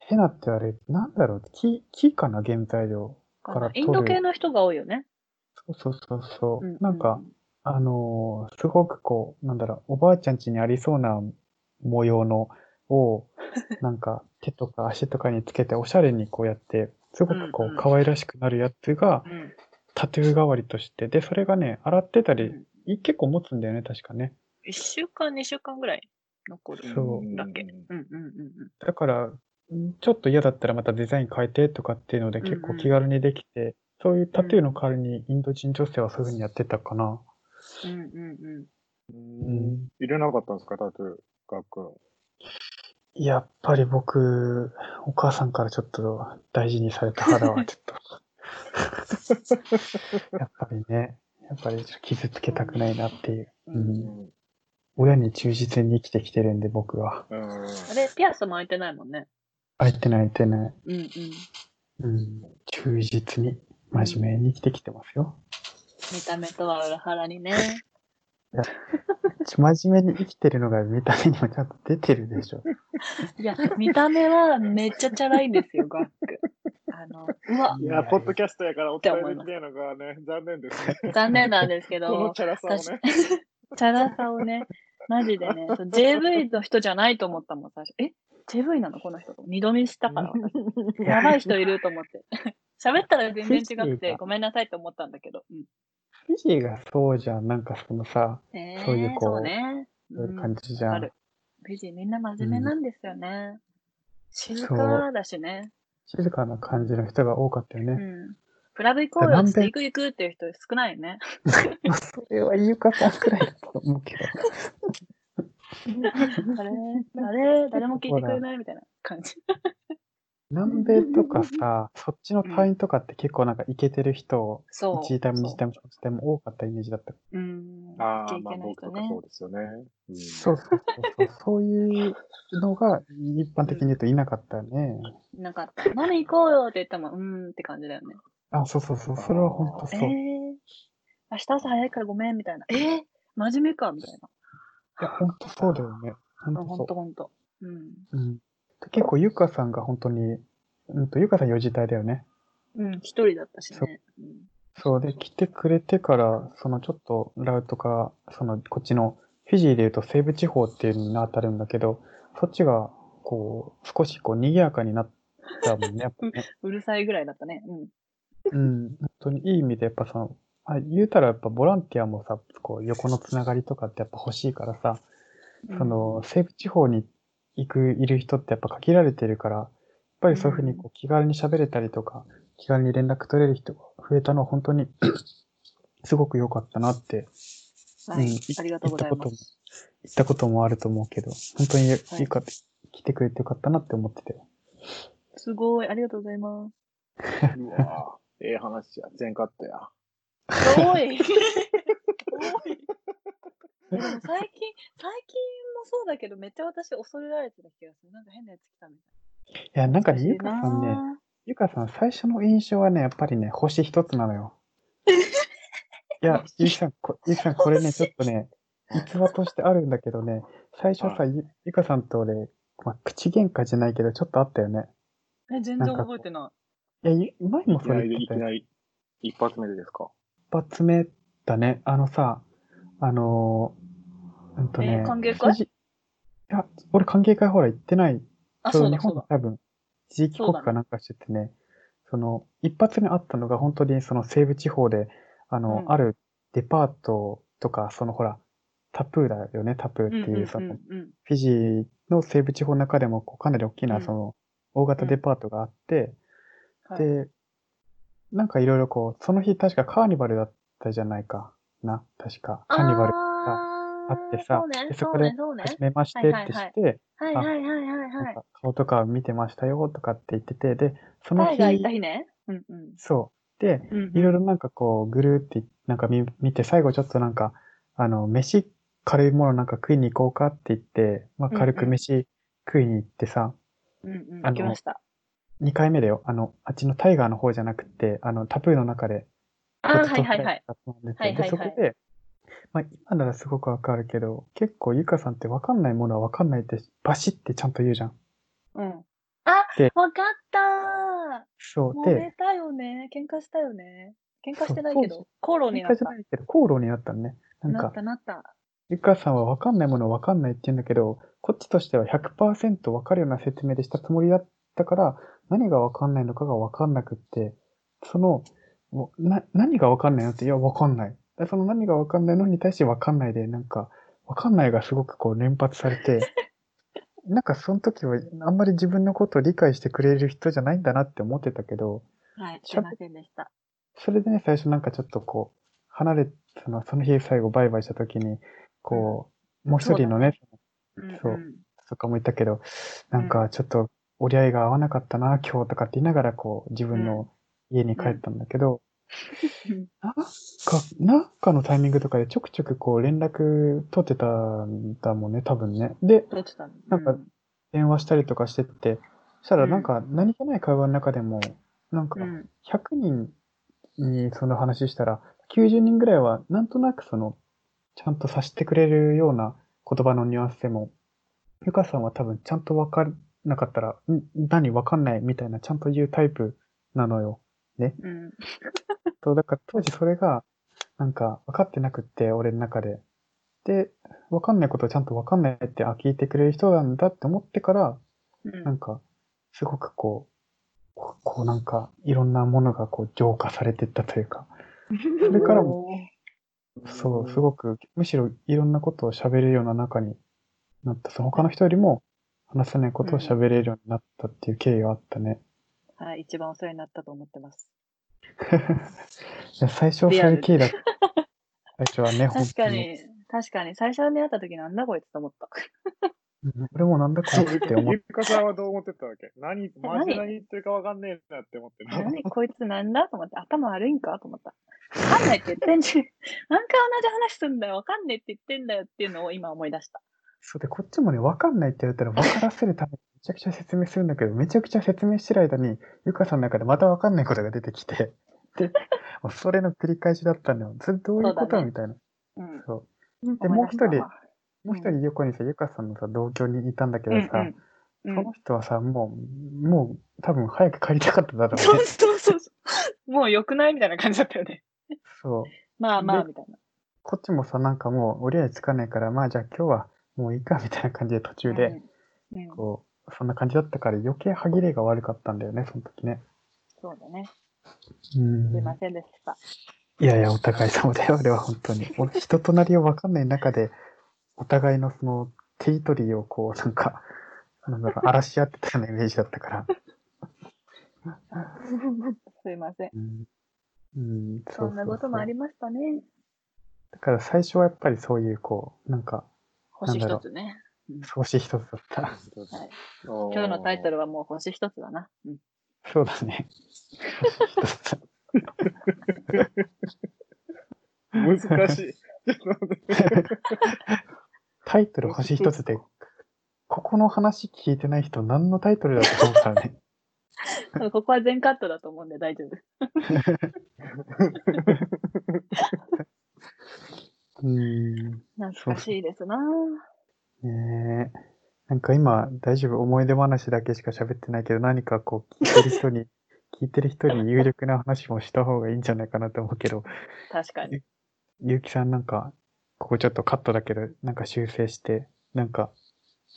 ヘナってあれ、なんだろう、木、木かな、原材料から取る。インド系の人が多いよね。そうそうそうそう。うんなんか、、あのーすごくこう、なんだろう、おばあちゃん家にありそうな模様のを、なんか手とか足とかにつけておしゃれにこうやって、すごくこう可愛らしくなるやつがタトゥー代わりとして、で、それがね、洗ってたり、結構持つんだよね、確かね。一週間、二週間ぐらい残る。そうだっけんうんうんうんだから、んちょっと嫌だったらまたデザイン変えてとかっていうので結構気軽にできて、そういうタトゥーの代わりにインド人女性はそういうふうにやってたかな。うん。うんうんうん。入れなかったんですか、タトゥー、学校。やっぱり僕、お母さんからちょっと大事にされた肌はちょっと。[laughs] やっぱりね、やっぱりちょっと傷つけたくないなっていう。ううんうん。親に忠実に生きてきてるんで僕は。うん。あれ、ピアスも開いてないもんね。開いてない開いてない。うんうん。うん。忠実に、真面目に生きてきてますよ。見た目とは裏腹にね。ち真面目に生きてるのが見た目にもちゃんと出てるでしょ。いや、見た目はめっちゃチャラいんですよ、ガック。あの、うわい、や、ポッドキャストやからお伝えできないのがね、残念ですね。残念なんですけこのど、チャラさをね。[laughs] チャラさをね、マジでね、そう JV の人じゃないと思ったもん、最初。え ?JV なのこの人。二度見したから、私やばい人いると思って。[laughs] 喋ったら全然違くて、がごめんなさいと思ったんだけど。うんフィジーがそうじゃん。なんかそのさ、ねえそういうこうそうね。そういう感じじゃんわかる。フィジーみんな真面目なんですよね。静かだしね。静かな感じの人が多かったよね。うん。クラブ行こうよって行く行くっていう人少ないよね。まあ、それはゆかさんくらいだと思うけど。[laughs] あれあれ誰も聞いてくれないみたいな感じ。南米とかさ、そっちの隊員とかって結構なんかイケてる人、そう。1タイム、2そうタイム、3タイム多かったイメージだった。うん。ああ、まあ僕とかそうですよね。うんそうそうそうそう。[laughs] そういうのが一般的に言うといなかったよね。なかった。飲み行こうよって言っても、うーんって感じだよね。あ、そうそうそう。それは本当えーそう。い、明日朝早いからごめんみたいな。えー、真面目かみたいな。や、本当そうだよね。本あほん当そとほんと。うん。う。うん。結構ゆかさんが本当に、うんと、ゆかさん4次隊だよね。うん、一人だったしそうね。うんそうで、来てくれてから、そのちょっとラウトか、そのこっちのフィジーで言うと西部地方っていうのに当たるんだけど、そっちがこう、少しこう賑やかになったもんね、[laughs] やっぱね。うるさいぐらいだったね。うん。うん、本当にいい意味でやっぱその、あ言うたらやっぱボランティアもさ、こう横のつながりとかってやっぱ欲しいからさ、その西部地方に行く、いる人ってやっぱ限られてるから、やっぱりそういうふうにこう気軽に喋れたりとか、気軽に連絡取れる人が増えたのは本当に [clears throat] すごく良かったなってはい、うんありがとうござい言ったこともます。言ったこともあると思うけど、本当によいよかった、来てくれてよかったなって思ってて。すごい、ありがとうございます。うわぁ、ええ話や。全カットや。多い。多い。[laughs] でも最近、最近もそうだけど、めっちゃ私恐れられてた気がする。なんか変なやつ来たみたいいや、なんかゆかさんね、なゆかさん、最初の印象はね、やっぱりね、星一つなのよ。[laughs] いや、ゆきさん、こゆきさん、これね、ちょっとね、逸話としてあるんだけどね、最初さ、ゆゆかさんと俺、まあ、口喧嘩じゃないけど、ちょっとあったよね。え、全然覚えてないや、ゆ前もそれ言ってたよ。いきなり、一発目でですか？一発目だね。あのさ、あのー、うんとね、え歓迎会？藤いや、俺歓迎会ほら行ってない。あ、そうだそうだ。本に多分、地域国かなんかしててね、その、一発目あったのが本当にその西部地方で、あの、うん。あるデパートとか、そのほら、タプーだよね、タプーっていう、その。フィジーの西部地方の中でもかなり大きな、うん。その、大型デパートがあって、はい。で、なんかいろいろこう、その日確かカーニバルだったじゃないかな、確か。カーニバルああってさそうね、でそこでそうね、そうね。始めましてってして、はいはいはいはいはい。なんか顔とか見てましたよとかって言ってて、で、その日、がいた日ね。うんうん。そう。で、いろいろなんかこう、ぐるーって、なんか見見て、最後ちょっとなんか、あの、飯、軽いものなんか食いに行こうかって言って、まあ軽く飯食いに行ってさ、うんうん。あの行きました。2回目だよ。あの、あっちのタイガーの方じゃなくて、あの、タプーの中で、あーポテトはいはいはい。はいはいはいで、そこで、まあ今ならすごくわかるけど、結構ゆかさんってわかんないものはわかんないって、バシってちゃんと言うじゃん。うん。あで、わかったそう。ー。揉めで、たよね。喧嘩したよね。喧嘩してないけど、口論に喧嘩じゃなった。ないけど、口論になったのね。なんかなっ、たなった。ゆかさんは分かんないものは分かんないって言うんだけど、こっちとしては100%分かるような説明でしたつもりだったから、何が分かんないのかが分かんなくって、その、もうな、何が分かんないのって、いや、分かんない。でその何が分かんないのに対して分かんないで、なんか、分かんないがすごくこう連発されて、[laughs] なんかその時はあんまり自分のことを理解してくれる人じゃないんだなって思ってたけど、はい。しゃすいませんでした。それでね、最初なんかちょっとこう、離れ、その、その日最後バイバイした時に、こう、もう一人のね、うんそうんとかも言ったけど、なんかちょっと折り合いが合わなかったな、今日とかって言いながら、こう、自分の家に帰ったんだけど、うんなんか、なんかのタイミングとかでちょくちょくこう連絡取ってたんだもんね、多分ね。で、なんかうん電話したりとかしてって、そしたらうんなんか何気ない会話の中でも、なんかうん。100人にその話したら、90人ぐらいはなんとなくその、ちゃんとさせてくれるような言葉のニュアンスでも、ゆかさんは多分ちゃんとわかんなかったら、ん何わかんないみたいなちゃんと言うタイプなのよ。うん。そう、だから当時それが、なんか分かってなくって、俺の中で。で、わかんないことをちゃんとわかんないって、あ、聞いてくれる人なんだって思ってから、うんなんか、すごくこう、こうこうなんか、いろんなものがこう浄化されていったというか、それからも、[laughs] そう、すごく、むしろいろんなことを喋れるような中になった。その他の人よりも話せないことを喋れるようになったっていう経緯があったね。はい、一番お世話になったと思ってます。い [laughs] や最初そういう経緯だった。[laughs] 最初はね、本当に。確かに、確かに、最初に会った時なんだこいつと思った。うん俺もなんだこいつって思っ [laughs] ゆかさんはどう思ってたわけ？何、マジで何言ってるかわかんねえなって思ってる。何こいつなんだと思って、頭悪いんかと思った。わかんないって言ってんじゃん。何回同じ話すんだよ。わかんねえって言ってんだよっていうのを今思い出した。そうで、こっちもね、わかんないって言われたら分からせるためにめちゃくちゃ説明するんだけど、めちゃくちゃ説明してる間に、ゆかさんの中でまたわかんないことが出てきて、で、[laughs] もうそれの繰り返しだったのよ。ずっとどういうことみたいな。うん。そう。で、もう一人もう一人横にさ、ゆかさんのさ、同居にいたんだけどさ、うんうん。その人はさ、もう、もう、多分早く帰りたかっただろそううね。そうそうそう。もう良くないみたいな感じだったよね。そう。まあまあ、でみたいな。こっちもさ、なんかもう折り合いつかないから、まあじゃあ今日はもういいかみたいな感じで途中で、こう、そんな感じだったから余計歯切れが悪かったんだよね、その時ね。そうだね。うんすいませんでした。いやいや、お互い様だよ、俺は本当に。俺、人となりを分かんない中で、お互いのその、テリトリーをこう、なんか、なんだろう、荒らし合ってたようなイメージだったから。すいません。うん。うん、そんなこともありましたね。だから最初はやっぱりそういう、こう、なんか、星なんだろう一つね。星一つだった。はい、今今日のタイトルはもう星一つだな。うん、そうだね。星一つ。難しい。タイトル星一つで、ここの話聞いてない人何のタイトルだと思うからね。ここは全カットだと思うんで大丈夫。[laughs] うーん。懐かしいですなねえ。なんか今、大丈夫？思い出話だけしか喋ってないけど、何かこう、聞いてる人に、[laughs] 聞いてる人に有力な話もした方がいいんじゃないかなと思うけど、確かに。ゆうきさんなんか、ここちょっとカットだけど、なんか修正して、なんか、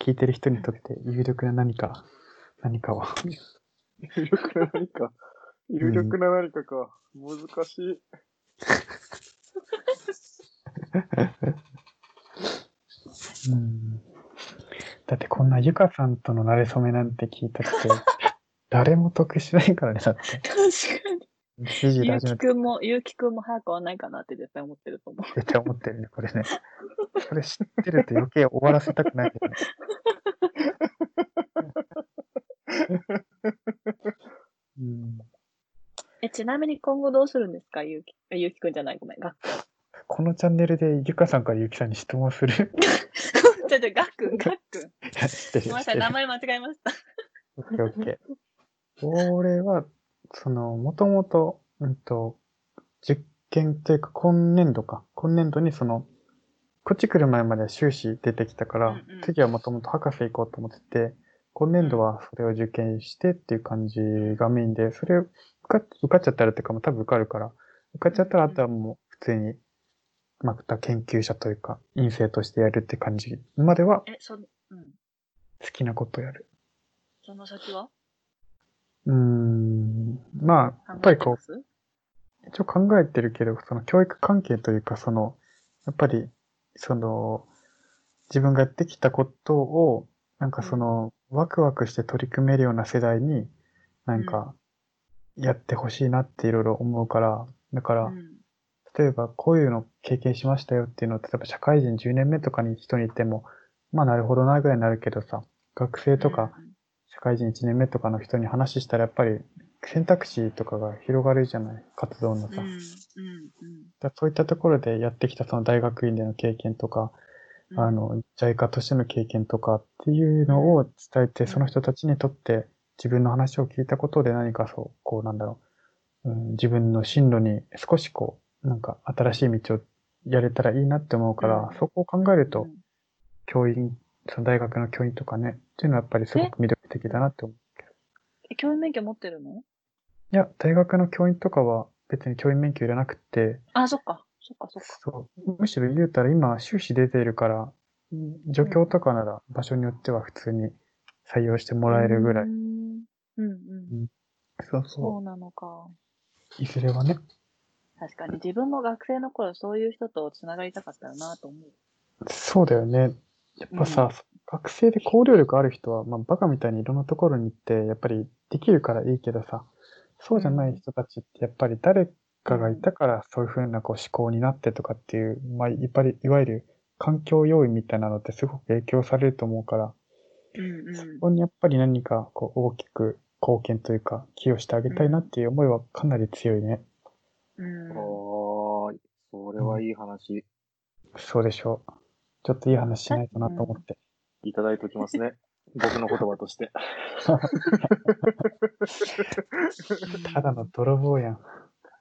聞いてる人にとって有力な何か、何かを。有力な何か？有力な何かか。難しい。[laughs] うんだってこんなゆかさんとの馴れ初めなんて聞いたって、[laughs] 誰も得しないからね、だって。確かに。ゆうきくんも、ゆうきくんも早く終わんないかなって絶対思ってると思う。絶対思ってるね、これね。これ知ってると余計終わらせたくないけどね。[laughs] うん、え、ちなみに今後どうするんですかゆうき、あゆうきくんじゃない、ごめん。がっくん。このチャンネルでゆかさんからゆきさんに質問する。じゃじゃ、がっくん、がっくん。ごめんなさい、名前間違えました。オッケーオッケー。俺は、その、もともと、うんと、実験というか、今年度か。今年度にその、こっち来る前までは修士出てきたから、うんうん次はもともと博士行こうと思ってて、今年度はそれを受験してっていう感じがメインで、それ受かっちゃったらっていうか、もう多分受かるから、受かっちゃったらあとはもう普通に、また研究者というか、院生としてやるって感じまではえ、そ、うん。好きなことやる。その先は？うーん。まあ、やっぱりこう、う。一応考えてるけど、その教育関係というか、その、やっぱり、その、自分がやってきたことを、なんかその、ワクワクして取り組めるような世代に、なんか、やってほしいなっていろいろ思うから、だから、うん。例えばこういうの経験しましたよっていうのを、例えば社会人10年目とかに人に言っても、まあなるほどなぐらいになるけどさ、学生とか社会人1年目とかの人に話したらやっぱり選択肢とかが広がるじゃない活動のうん、さ。うん、うん。だそういったところでやってきたその大学院での経験とか、うんあ、の、JICA としての経験とかっていうのを伝えて、うんその人たちにとって自分の話を聞いたことで何かそう、こうなんだろう、うん、自分の進路に少しこう、なんか新しい道をやれたらいいなって思うから、うんそこを考えると、うん教員、その大学の教員とかね、っていうのはやっぱりすごく魅力的だなって思うけど。え、教員免許持ってるの？いや、大学の教員とかは別に教員免許いらなくって、あ、そっか。そっか、そっか。そう。むしろ言うたら今、修士出ているから、助教とかなら場所によっては普通に採用してもらえるぐらい。うん、うん、うん。そうそそうなのか。う。いずれはね。確かに自分も学生の頃そういう人と繋がりたかったよなと思う。そうだよね。やっぱさ、うん学生で行動力ある人は、まあ、バカみたいにいろんなところに行って、やっぱりできるからいいけどさ、そうじゃない人たちって、やっぱり誰かがいたからそういうふうなこう思考になってとかっていう、まあ、いっぱい、いわゆる環境要因みたいなのってすごく影響されると思うから、うん、そこにやっぱり何かこう大きく貢献というか、寄与してあげたいなっていう思いはかなり強いね。うん。うん。おーい。それはいい話。そうでしょう。ちょっといい話しないとなと思って。いただいておきますね。[laughs] 僕の言葉として。ただの泥棒やん。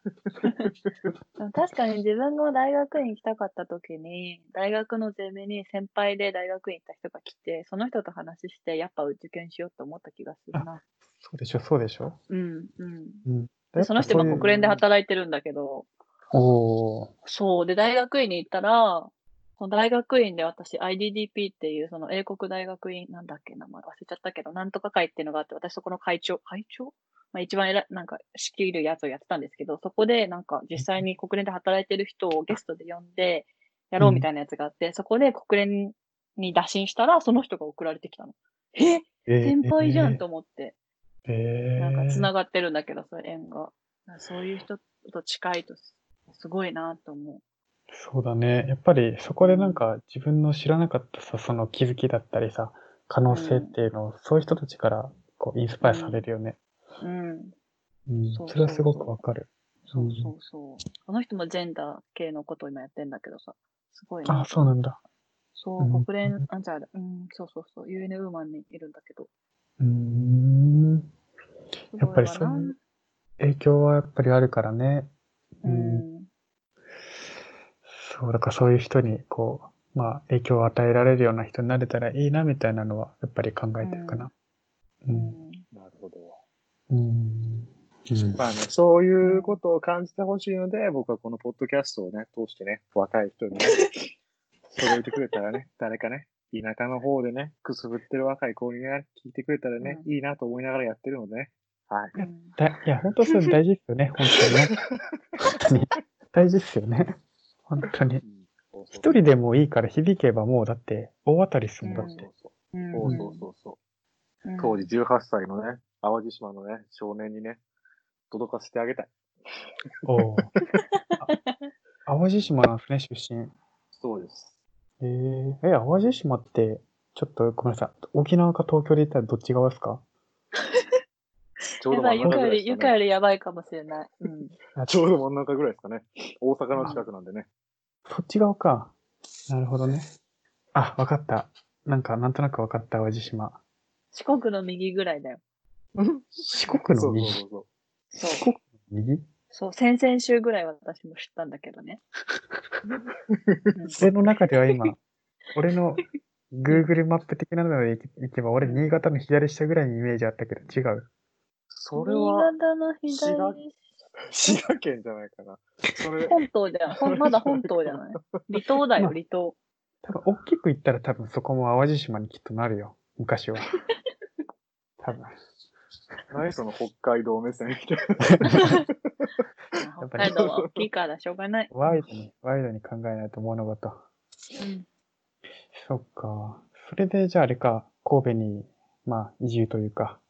[laughs] 確かに自分が大学院行きたかった時に、大学のゼミに先輩で大学院行った人が来て、その人と話して、やっぱ受験しようって思った気がするな。そうでしょ、そうでしょ。うん、うん。うん。でその人今国連でっ働いてるんだけど、おー。そう。で、大学院に行ったら、その大学院で私 IDDP っていうその英国大学院、なんだっけ、名前忘れちゃったけど、なんとか会っていうのがあって、私そこの会長、会長？まあ一番偉い、なんか仕切るやつをやってたんですけど、そこでなんか実際に国連で働いてる人をゲストで呼んで、やろうみたいなやつがあって、そこで国連に打診したら、その人が送られてきたの。え？えー先輩じゃんと思って、えー、なんか繋がってるんだけど、そういう縁が。そういう人と近いとすすごいなと思う。そうだね。やっぱりそこでなんか自分の知らなかったさ、その気づきだったりさ、可能性っていうのを、そういう人たちからこうインスパイアされるよね。うん。うん、そうそれはすごくわかる。そうそうそう。あの人もジェンダー系のことを今やってんだけどさ、すごいあ、そうなんだ。そううん、国連、あ、じゃあ、うん、そうそうそう、UN ウーマンにいるんだけど。うーん。すやっぱりそういう影響はやっぱりあるからね。ううんん。そう、だからそういう人に、こう、まあ、影響を与えられるような人になれたらいいな、みたいなのは、やっぱり考えてるかな。う。うんん。なるほど。うん。うん。まあね、そういうことを感じてほしいので、僕はこのポッドキャストをね、通してね、若い人にね、[laughs] 届いてくれたらね、誰かね、田舎の方でね、くすぶってる若い子にね、聞いてくれたらね、ういいなと思いながらやってるのでね。はい。うんだいや、本当それ大事ですよね、[laughs] 本当にね。本当に。大事ですよね。本当に。一人でもいいから響けばもう、だって、大当たりっすもん、だっそうて。そううんそうそうそうそう。うん当時18歳のね、淡路島のね、少年にね、届かせてあげたい。おお。あ淡路島なんですね、出身。そうです。えー、え、淡路島って、ちょっとごめんなさい。沖縄か東京で言ったらどっち側ですか？[laughs] ちょうど真ん中ぐらいですかね。ゆかよりやばいかもしれない。うん。[laughs] ちょうど真ん中ぐらいですかね。大阪の近くなんでね。そっち側か。なるほどね。あ、わかった。なんか、なんとなくわかった、淡路島。四国の右ぐらいだよ。四国の右？そうそう。そう。四国の右？そう、先々週ぐらい私も知ったんだけどね。うん俺の中では今、俺の Google マップ的なので行け行けば、俺新潟の左下ぐらいにイメージあったけど、違う？それは、新潟の滋賀左、滋賀県じゃないかな。それ、本島じゃん。ほんまだ本島じゃない？離島だよ、まあ離島。多分、大きく言ったら多分そこも淡路島にきっとなるよ。昔は。[laughs] 多分。何その北海道目線みたいな。やっぱり北海道は大きいからしょうがない。ワイドに、ワイドに考えないと物事。うん。そっか。それで、じゃああれか、神戸に、まあ、移住というか。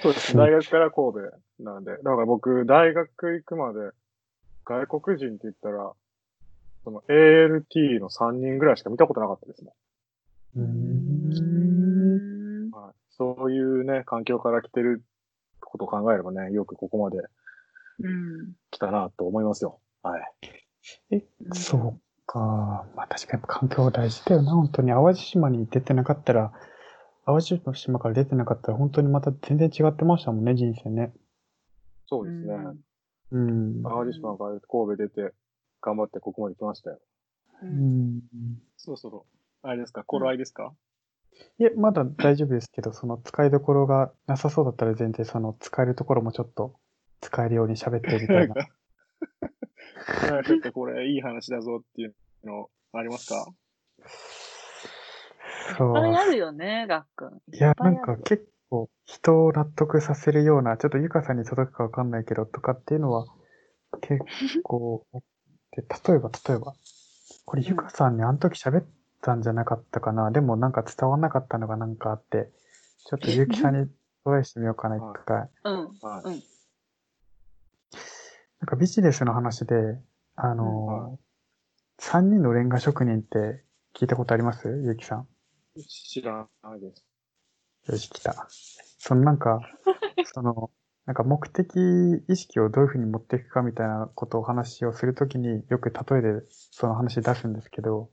そうです。大学から神戸なんで。だから僕、大学行くまで、外国人って言ったら、その ALT の3人ぐらいしか見たことなかったですもうーん。うんん。はい。そういうね、環境から来てることを考えればね、よくここまでうん。来たなと思いますよ。はい。そうか。まあ確かに環境大事だよな、本当に。淡路島に出てなかったら、淡路島から出てなかったら本当にまた全然違ってましたもんね、人生ね。そうですね。うん。淡路島から神戸出て、頑張ってここまで来ましたよ。う。うんん。そろそろ、あれですか頃合いですか、いえ、まだ大丈夫ですけど、その使いどころがなさそうだったら全然その使えるところもちょっと使えるように喋ってみたいな。なんかちょっとこれいい話だぞっていうのありますか？そう。いっぱいあるよね、がっくん。いや、ないんか結構人を納得させるような、ちょっとゆかさんに届くかわかんないけどとかっていうのは結構、で [laughs] 例えば例えば、これゆかさんにあの時喋ったんじゃなかったかな、でもなんか伝わんなかったのがなんかあって、ちょっとゆきさんにトライしてみようかな、一回。うん。はい。うんなんかビジネスの話で、あうんのー、3人のレンガ職人って聞いたことあります？ゆきさん。知らないです。よし、来た。そのなんか、[laughs] その、なんか目的意識をどういうふうに持っていくかみたいなことをお話をするときによく例えでその話出すんですけど、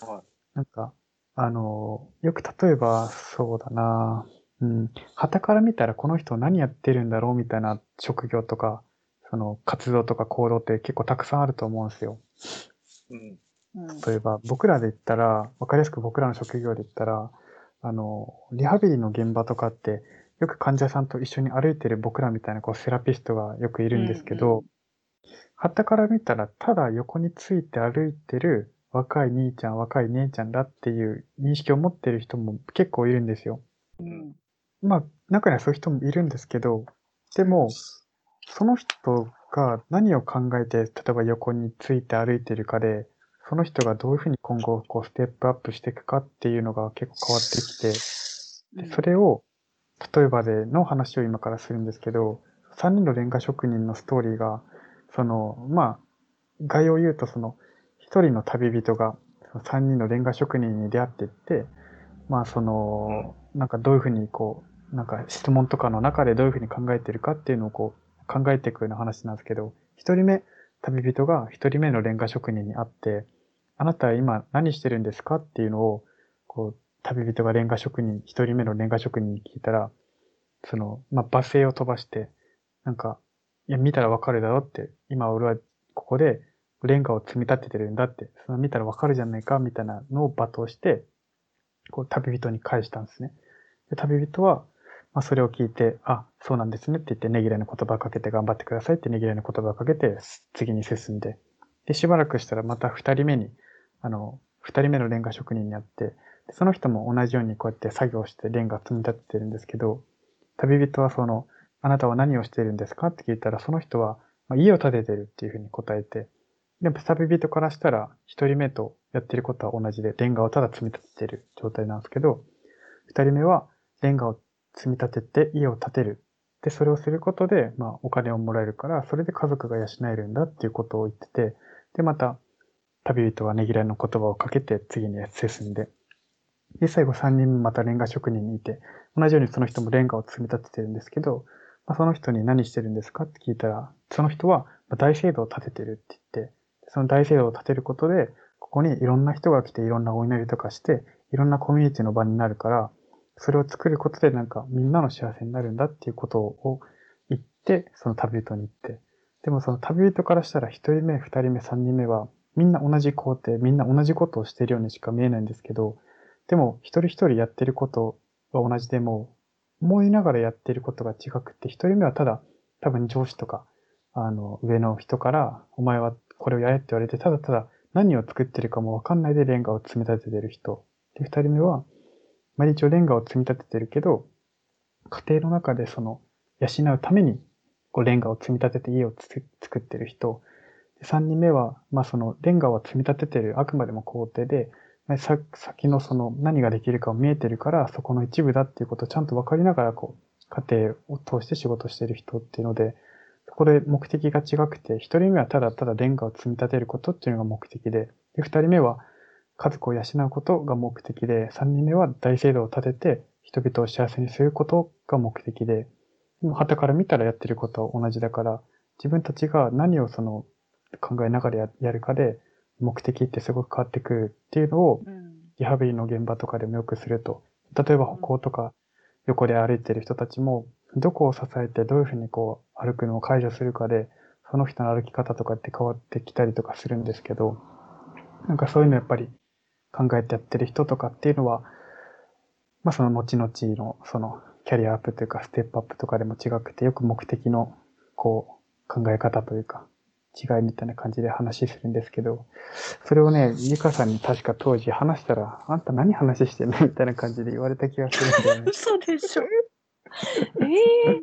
はい。なんか、あの、よく例えば、そうだなうん、旗から見たらこの人何やってるんだろうみたいな職業とか、その活動とか行動って結構たくさんあると思うんですよ。うん。うん。例えば、僕らで言ったら、わかりやすく僕らの職業で言ったら、あの、リハビリの現場とかって、よく患者さんと一緒に歩いてる僕らみたいなこうセラピストがよくいるんですけうんど、旗から見たら、ただ横について歩いてる若い兄ちゃん、若い姉ちゃんだっていう認識を持ってる人も結構いるんですよ。うん。まあ、中にはそういう人もいるんですけど、でも、その人が何を考えて、例えば横について歩いてるかで、その人がどういうふうに今後こうステップアップしていくかっていうのが結構変わってきて、でそれを、例えばでの話を今からするんですけど、3人のレンガ職人のストーリーが、その、まあ、概要を言うと、その、1人の旅人が、その3人のレンガ職人に出会っていって、まあ、その、なんかどういうふうにこう、なんか質問とかの中でどういうふうに考えてるかっていうのをこう、考えていくような話なんですけど、一人目、旅人が一人目のレンガ職人に会って、あなたは今何してるんですか？っていうのを、こう、旅人がレンガ職人、一人目のレンガ職人に聞いたら、その、まあ、罵声を飛ばして、なんか、いや、見たらわかるだろって、今俺はここでレンガを積み立ててるんだって、その見たらわかるじゃないか、みたいなのを罵倒して、こう、旅人に返したんですね。で、旅人は、まあ、それを聞いて、あ、そうなんですねって言って、ねぎらいの言葉をかけて頑張ってくださいってねぎらいの言葉をかけて、次に進んで、で、しばらくしたらまた二人目に、あの、二人目のレンガ職人に会って、その人も同じようにこうやって作業してレンガ積み立ててるんですけど、旅人はその、あなたは何をしているんですか？って聞いたら、その人は、まあ、家を建ててるっていうふうに答えて、でも旅人からしたら、一人目とやってることは同じで、レンガをただ積み立ててる状態なんですけど、二人目は、レンガを積み立てて家を建てる。で、それをすることで、まあ、お金をもらえるから、それで家族が養えるんだっていうことを言ってて、で、また、旅人はねぎらいの言葉をかけて、次に進んで、で、最後3人またレンガ職人にいて、同じようにその人もレンガを積み立ててるんですけど、まあ、その人に何してるんですかって聞いたら、その人は大聖堂を建ててるって言って、その大聖堂を建てることで、ここにいろんな人が来ていろんなお祈りとかして、いろんなコミュニティの場になるから、それを作ることでなんかみんなの幸せになるんだっていうことを言って、その旅人に言って。でもその旅人からしたら一人目、二人目、三人目はみんな同じ工程、みんな同じことをしているようにしか見えないんですけど、でも一人一人やってることは同じでも、思いながらやってることが違くて、一人目はただ多分上司とか、あの、上の人から、お前はこれをやれって言われて、ただただ何を作ってるかもわかんないでレンガを積み立ててる人。で、二人目は、まあ、一応レンガを積み立ててるけど、家庭の中でその、養うために、こう、レンガを積み立てて家を作ってる人。で三人目は、まあ、その、レンガを積み立ててる、あくまでも工程で、先のその、何ができるかを見えてるから、そこの一部だっていうことをちゃんと分かりながら、こう、家庭を通して仕事してる人っていうので、そこで目的が違くて、一人目はただただレンガを積み立てることっていうのが目的で、で、二人目は家族を養うことが目的で、三人目は大聖堂を建てて人々を幸せにすることが目的で、旗から見たらやってることは同じだから、自分たちが何をその考えながらややるかで、目的ってすごく変わってくるっていうのを、うん。リハビリの現場とかでもよくすると。例えば歩行とか横で歩いてる人たちも、どこを支えてどういうふうにこう歩くのを解除するかで、その人の歩き方とかって変わってきたりとかするんですけど、なんかそういうのやっぱり考えてやってる人とかっていうのは、まあその後々のそのキャリアアップというかステップアップとかでも違くて、よく目的のこう考え方というか違いみたいな感じで話するんですけど、それをね、ゆかさんに確か当時話したら、あんた何話してんのみたいな感じで言われた気がするんだよね。[laughs] 嘘でしょ。[laughs] ええ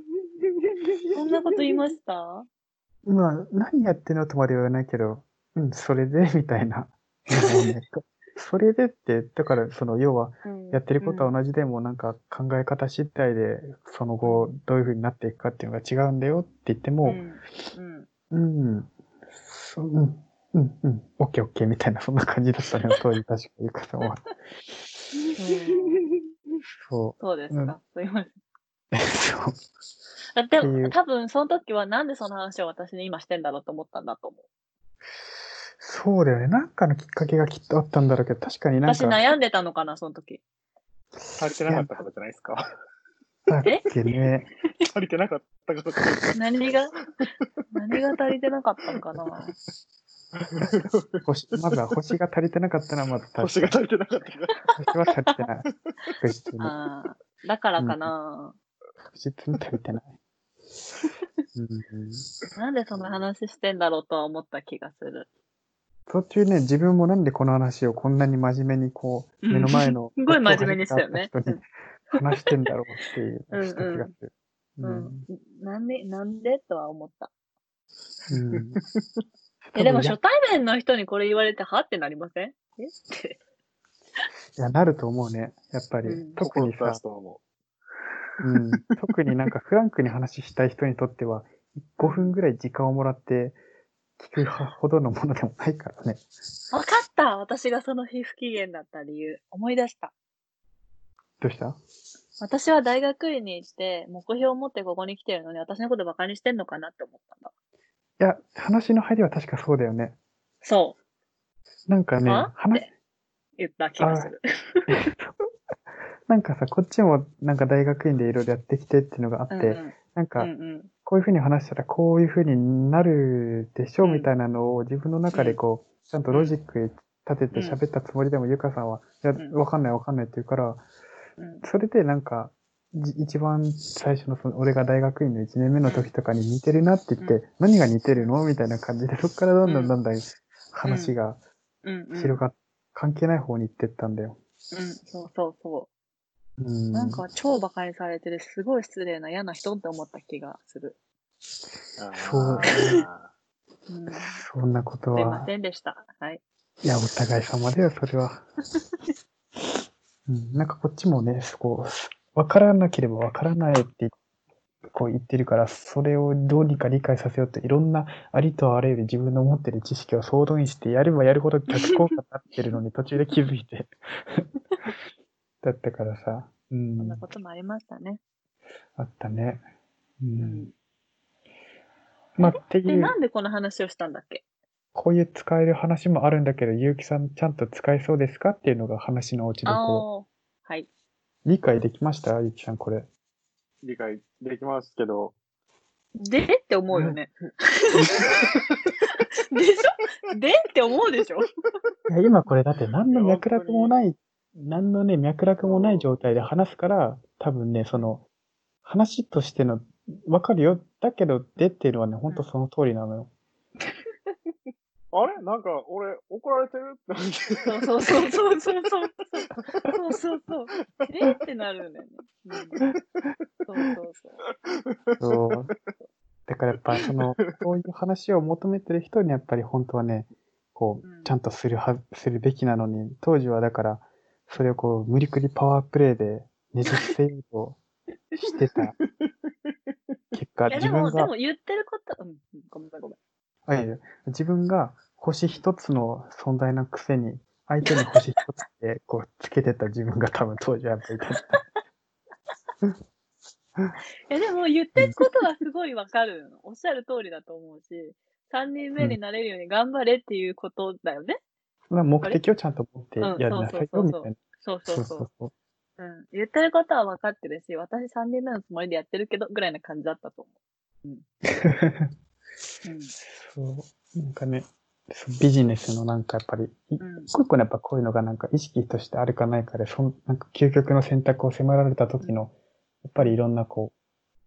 そんなこと言いました？まあ、何やってんのとまでは言わないけど、うん、それで、みたいな。[laughs] それでって、だから、その、要は、やってることは同じでも、なんか考え方次第で、その後、どういう風になっていくかっていうのが違うんだよって言ってうも、ん。うん。うん、そう、うん、うん、うん、オッケーオッケーみたいな、そんな感じだったのよ、[laughs] 当時確かゆかさんは。そ [laughs] そうですか。すいません。う。そう。だってっていう多分その時はなんでその話を私に今してんだろうと思ったんだと思う。そうだよね。なんかのきっかけがきっとあったんだろうけど、確かになんか。私悩んでたのかな、その時。[laughs] 足りてなかったからじゃないですか？だっけね。足りてなかったからじゃないですか。何が、何が足りてなかったのかな？星、まずは星が足りてなかったのはまず確かに星が足りてなかったから。星は足りてない。確実に。ああ、だからかな。確実に足りてない。うん、[laughs] なんでその話してんだろうとは思った気がする。途中ね、自分もなんでこの話をこんなに真面目にこう、うん目の前の。すごい真面目にしたよね人に話してんだろうっていう、した気がする。ううんん。なんで、なんでとは思った。うん。[laughs] え、でも初対面の人にこれ言われて、はってなりません？え？って。いや、なると思うね。やっぱり。うん特にさうん、特になんかフランクに話したい人にとっては、5分ぐらい時間をもらって聞くほどのものでもないからね。わかった私がその日不機嫌だった理由。思い出した。どうした？私は大学院に行って、目標を持ってここに来てるのに、私のことバカにしてんのかなって思ったんだ。や、話の入りは確かそうだよね。そう。なんかねは、話言った気がする。[laughs] なんかさ、こっちもなんか大学院でいろいろやってきてっていうのがあって、うんうんなんか、うんうんこういうふうに話したらこういうふうになるでしょううんみたいなのを自分の中でこう、ちゃんとロジック立てて喋ったつもりでも、ゆかさんは、いや、んわかんないわかんないって言うから、うんそれでなんか、じ一番最初のその、俺が大学院の1年目の時とかに似てるなって言って、う何が似てるのみたいな感じで、そこからだんだんだんだん話が。広がっ、関係ない方に行ってったんだよ。うん、そうそうそうう。ん。なんか超馬鹿にされてる、すごい失礼な嫌な人って思った気がする。そうそんなこといまは。せんでした。はい。いや、お互い様だよ、それは。[laughs] うん、なんかこっちもね、そこ、わからなければわからないってこう言ってるから、それをどうにか理解させようと、いろんなありとあらゆる自分の持ってる知識を総動員して、やればやるほど逆効果になってるのに途中で気づいて。[laughs] だったからさ、うそんんな、こともありましたね。あったね。ううんん。まあ、ってで、いう、なんでこの話をしたんだっけ？こういう使える話もあるんだけど、ゆうきさんちゃんと使えそうですかっていうのが話の落ちどころ。ああ。はい。理解できました？ゆうきさん、これ。理解できますけど、でって思うよね。でしょ？でって思うでしょ？[laughs] いや、今これだって何の脈絡もない、何のね、脈絡もない状態で話すから、多分ね、その、話としての、わかるよ。だけど、でっていうのはね、ほんとその通りなのよ。あれなんか俺怒られてるってそうそう。そうそうそう。そう。そうそう。そう。えってなるんだよね。そうそうそう。そう。だからやっぱ、その、そう。いう話を求めてる人にやっぱり本当はね、こう、ちゃんとするは、するべきなのに、当時はだから、それをこう、無理くりパワープレイでねじ伏せようとしてた結果、いや、自でも、分がでも、言ってること、うん、うんごめんごめん。あいや自分が星一つの存在のくせに、相手に星一つで [laughs] こうつけてた自分が多分当時はやっぱりいた。[laughs] いや、でも言ってることはすごいわかるの。おっしゃる通りだと思うし、3人目になれるように頑張れっていうことだよね。まあ目的をちゃんと持ってうんやりなさいよみたいな。そうそうそう。そうそう。うん。言ってることは分かってるし、私3人目のつもりでやってるけど、ぐらいな感じだったと思う。うん。[laughs] そう。なんかね、ビジネスのなんかやっぱり、一個一個のやっぱこういうのがなんか意識としてあるかないかで、そんなんか究極の選択を迫られた時の、やっぱりいろんなこ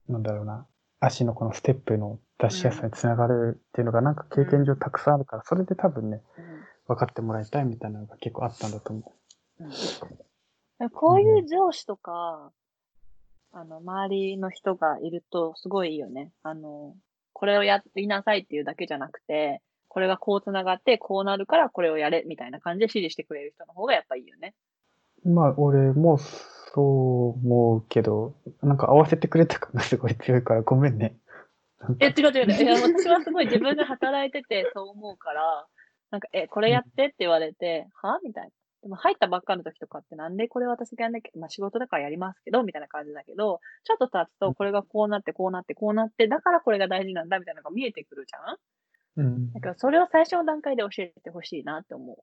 う、なんだろうな、足のこのステップの出しやすさにつながるっていうのがなんか経験上たくさんあるから、それで多分ね、うん。分かってもらいたいみたいなのが結構あったんだと思うん。こういう上司とか、あの、周りの人がいるとすごいいいよね。あの、これをやりなさいっていうだけじゃなくて、これがこう繋がって、こうなるからこれをやれ、みたいな感じで指示してくれる人の方がやっぱいいよね。う。まあ、俺もそう思うけど、なんか合わせてくれた感がすごい強いからごめんね。え、違う違う違う。いや、私はすごい自分が働いててそう思うから、なんか、え、これやってって言われて、は？みたいな。でも入ったばっかの時とかってなんでこれ私がやんなきゃ、まあ仕事だからやりますけど、みたいな感じだけど、ちょっと経つとこれがこうなってこうなってこうなって、だからこれが大事なんだみたいなのが見えてくるじゃん？うんだからそれを最初の段階で教えてほしいなって思う。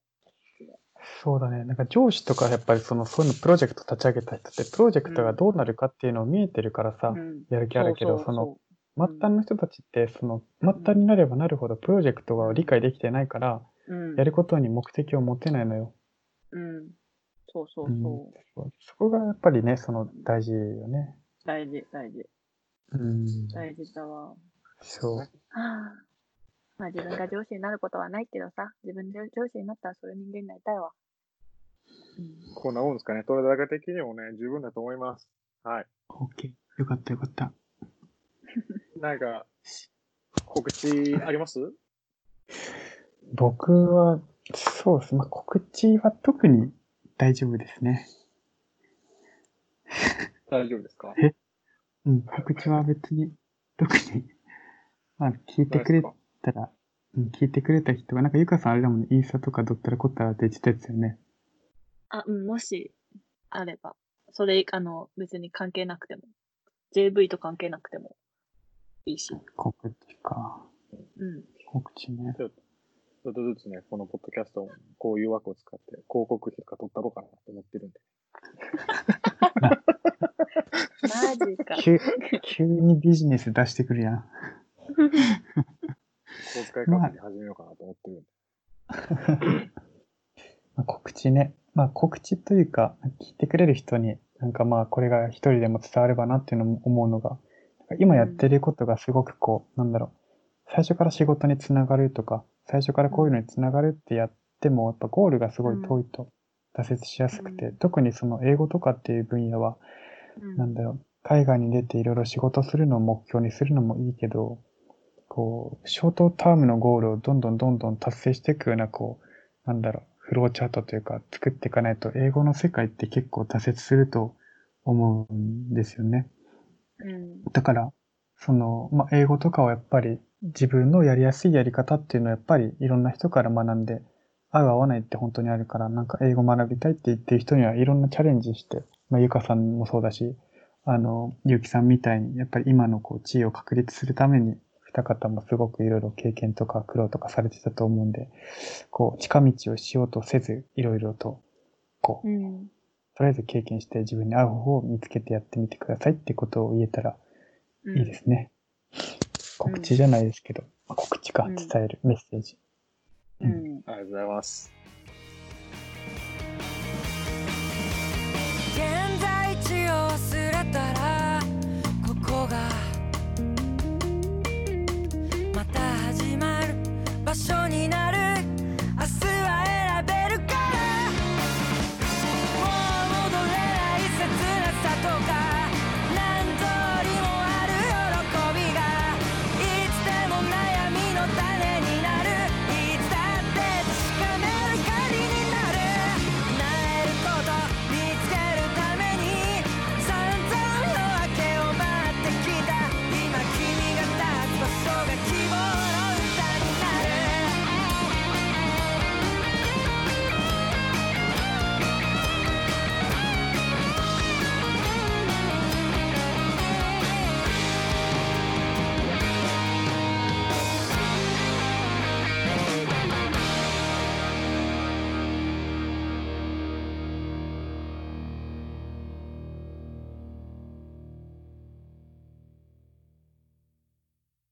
そうだね。なんか上司とかやっぱりその、そういうのプロジェクト立ち上げた人って、プロジェクトがどうなるかっていうのを見えてるからさ、うん。やる気あるけど、その、う末端の人たちって、その、末端になればなるほどプロジェクトが理解できてないから。うん。やることに目的を持てないのよ。うん。そうそううんそう。そうそこがやっぱりね、その、大事よね。大事、大事。うん。大事だわ。そう。はあ、まあ自分が上司になることはないけどさ、自分で上司になったらそういう人間になりたいわ。うん、こんなもんですかね。取れ高的にもね、十分だと思います。はい。OK。よかったよかった。[laughs] なんか、告知あります？僕は、そうです。まあ、告知は特に大丈夫ですね。大丈夫ですか？うん、告知は別に、特に、まあ、聞いてくれたら、うん、聞いてくれた人が、なんかゆかさんあれだもんね、インスタとかどったらこったらって言ってたやつよね。あ、うん、もし、あれば。それ、あの、別に関係なくても。JV と関係なくてもいいし。告知か。うん。告知ね。ちょっとずつね、このポッドキャストもこういう枠を使って広告費とか取ったろうかなと思ってるんで。マジか。[laughs] 急、急にビジネス出してくるやん。小遣い稼ぎ始めようかなと思ってるんで。まあ、告知ね。まあ告知というか、聞いてくれる人に、なんかまあこれが一人でも伝わればなっていうのも思うのが、今やってることがすごくこう、なんだろう、最初から仕事につながるとか、最初からこういうのにつながるってやっても、やっぱゴールがすごい遠いと挫折しやすくて、うん特にその英語とかっていう分野は、なんだろう、海外に出ていろいろ仕事するのを目標にするのもいいけど、こう、ショートタームのゴールをどんどんどんどん達成していくような、こう、なんだろう、フローチャートというか作っていかないと、英語の世界って結構挫折すると思うんですよね。うん。だから、その、まあ、英語とかはやっぱり自分のやりやすいやり方っていうのはやっぱりいろんな人から学んで、合う合わないって本当にあるから、なんか英語学びたいって言ってる人にはいろんなチャレンジして、まあ、ゆかさんもそうだし、あの、ゆうきさんみたいに、やっぱり今のこう地位を確立するために、二方もすごくいろいろ経験とか苦労とかされてたと思うんで、こう、近道をしようとせず、いろいろと、こう、うん。とりあえず経験して自分に合う方法を見つけてやってみてくださいってことを言えたらいいですね。告知じゃないですけど、まあ告知か、うん伝えるメッセージ。うん。ありがとうございます。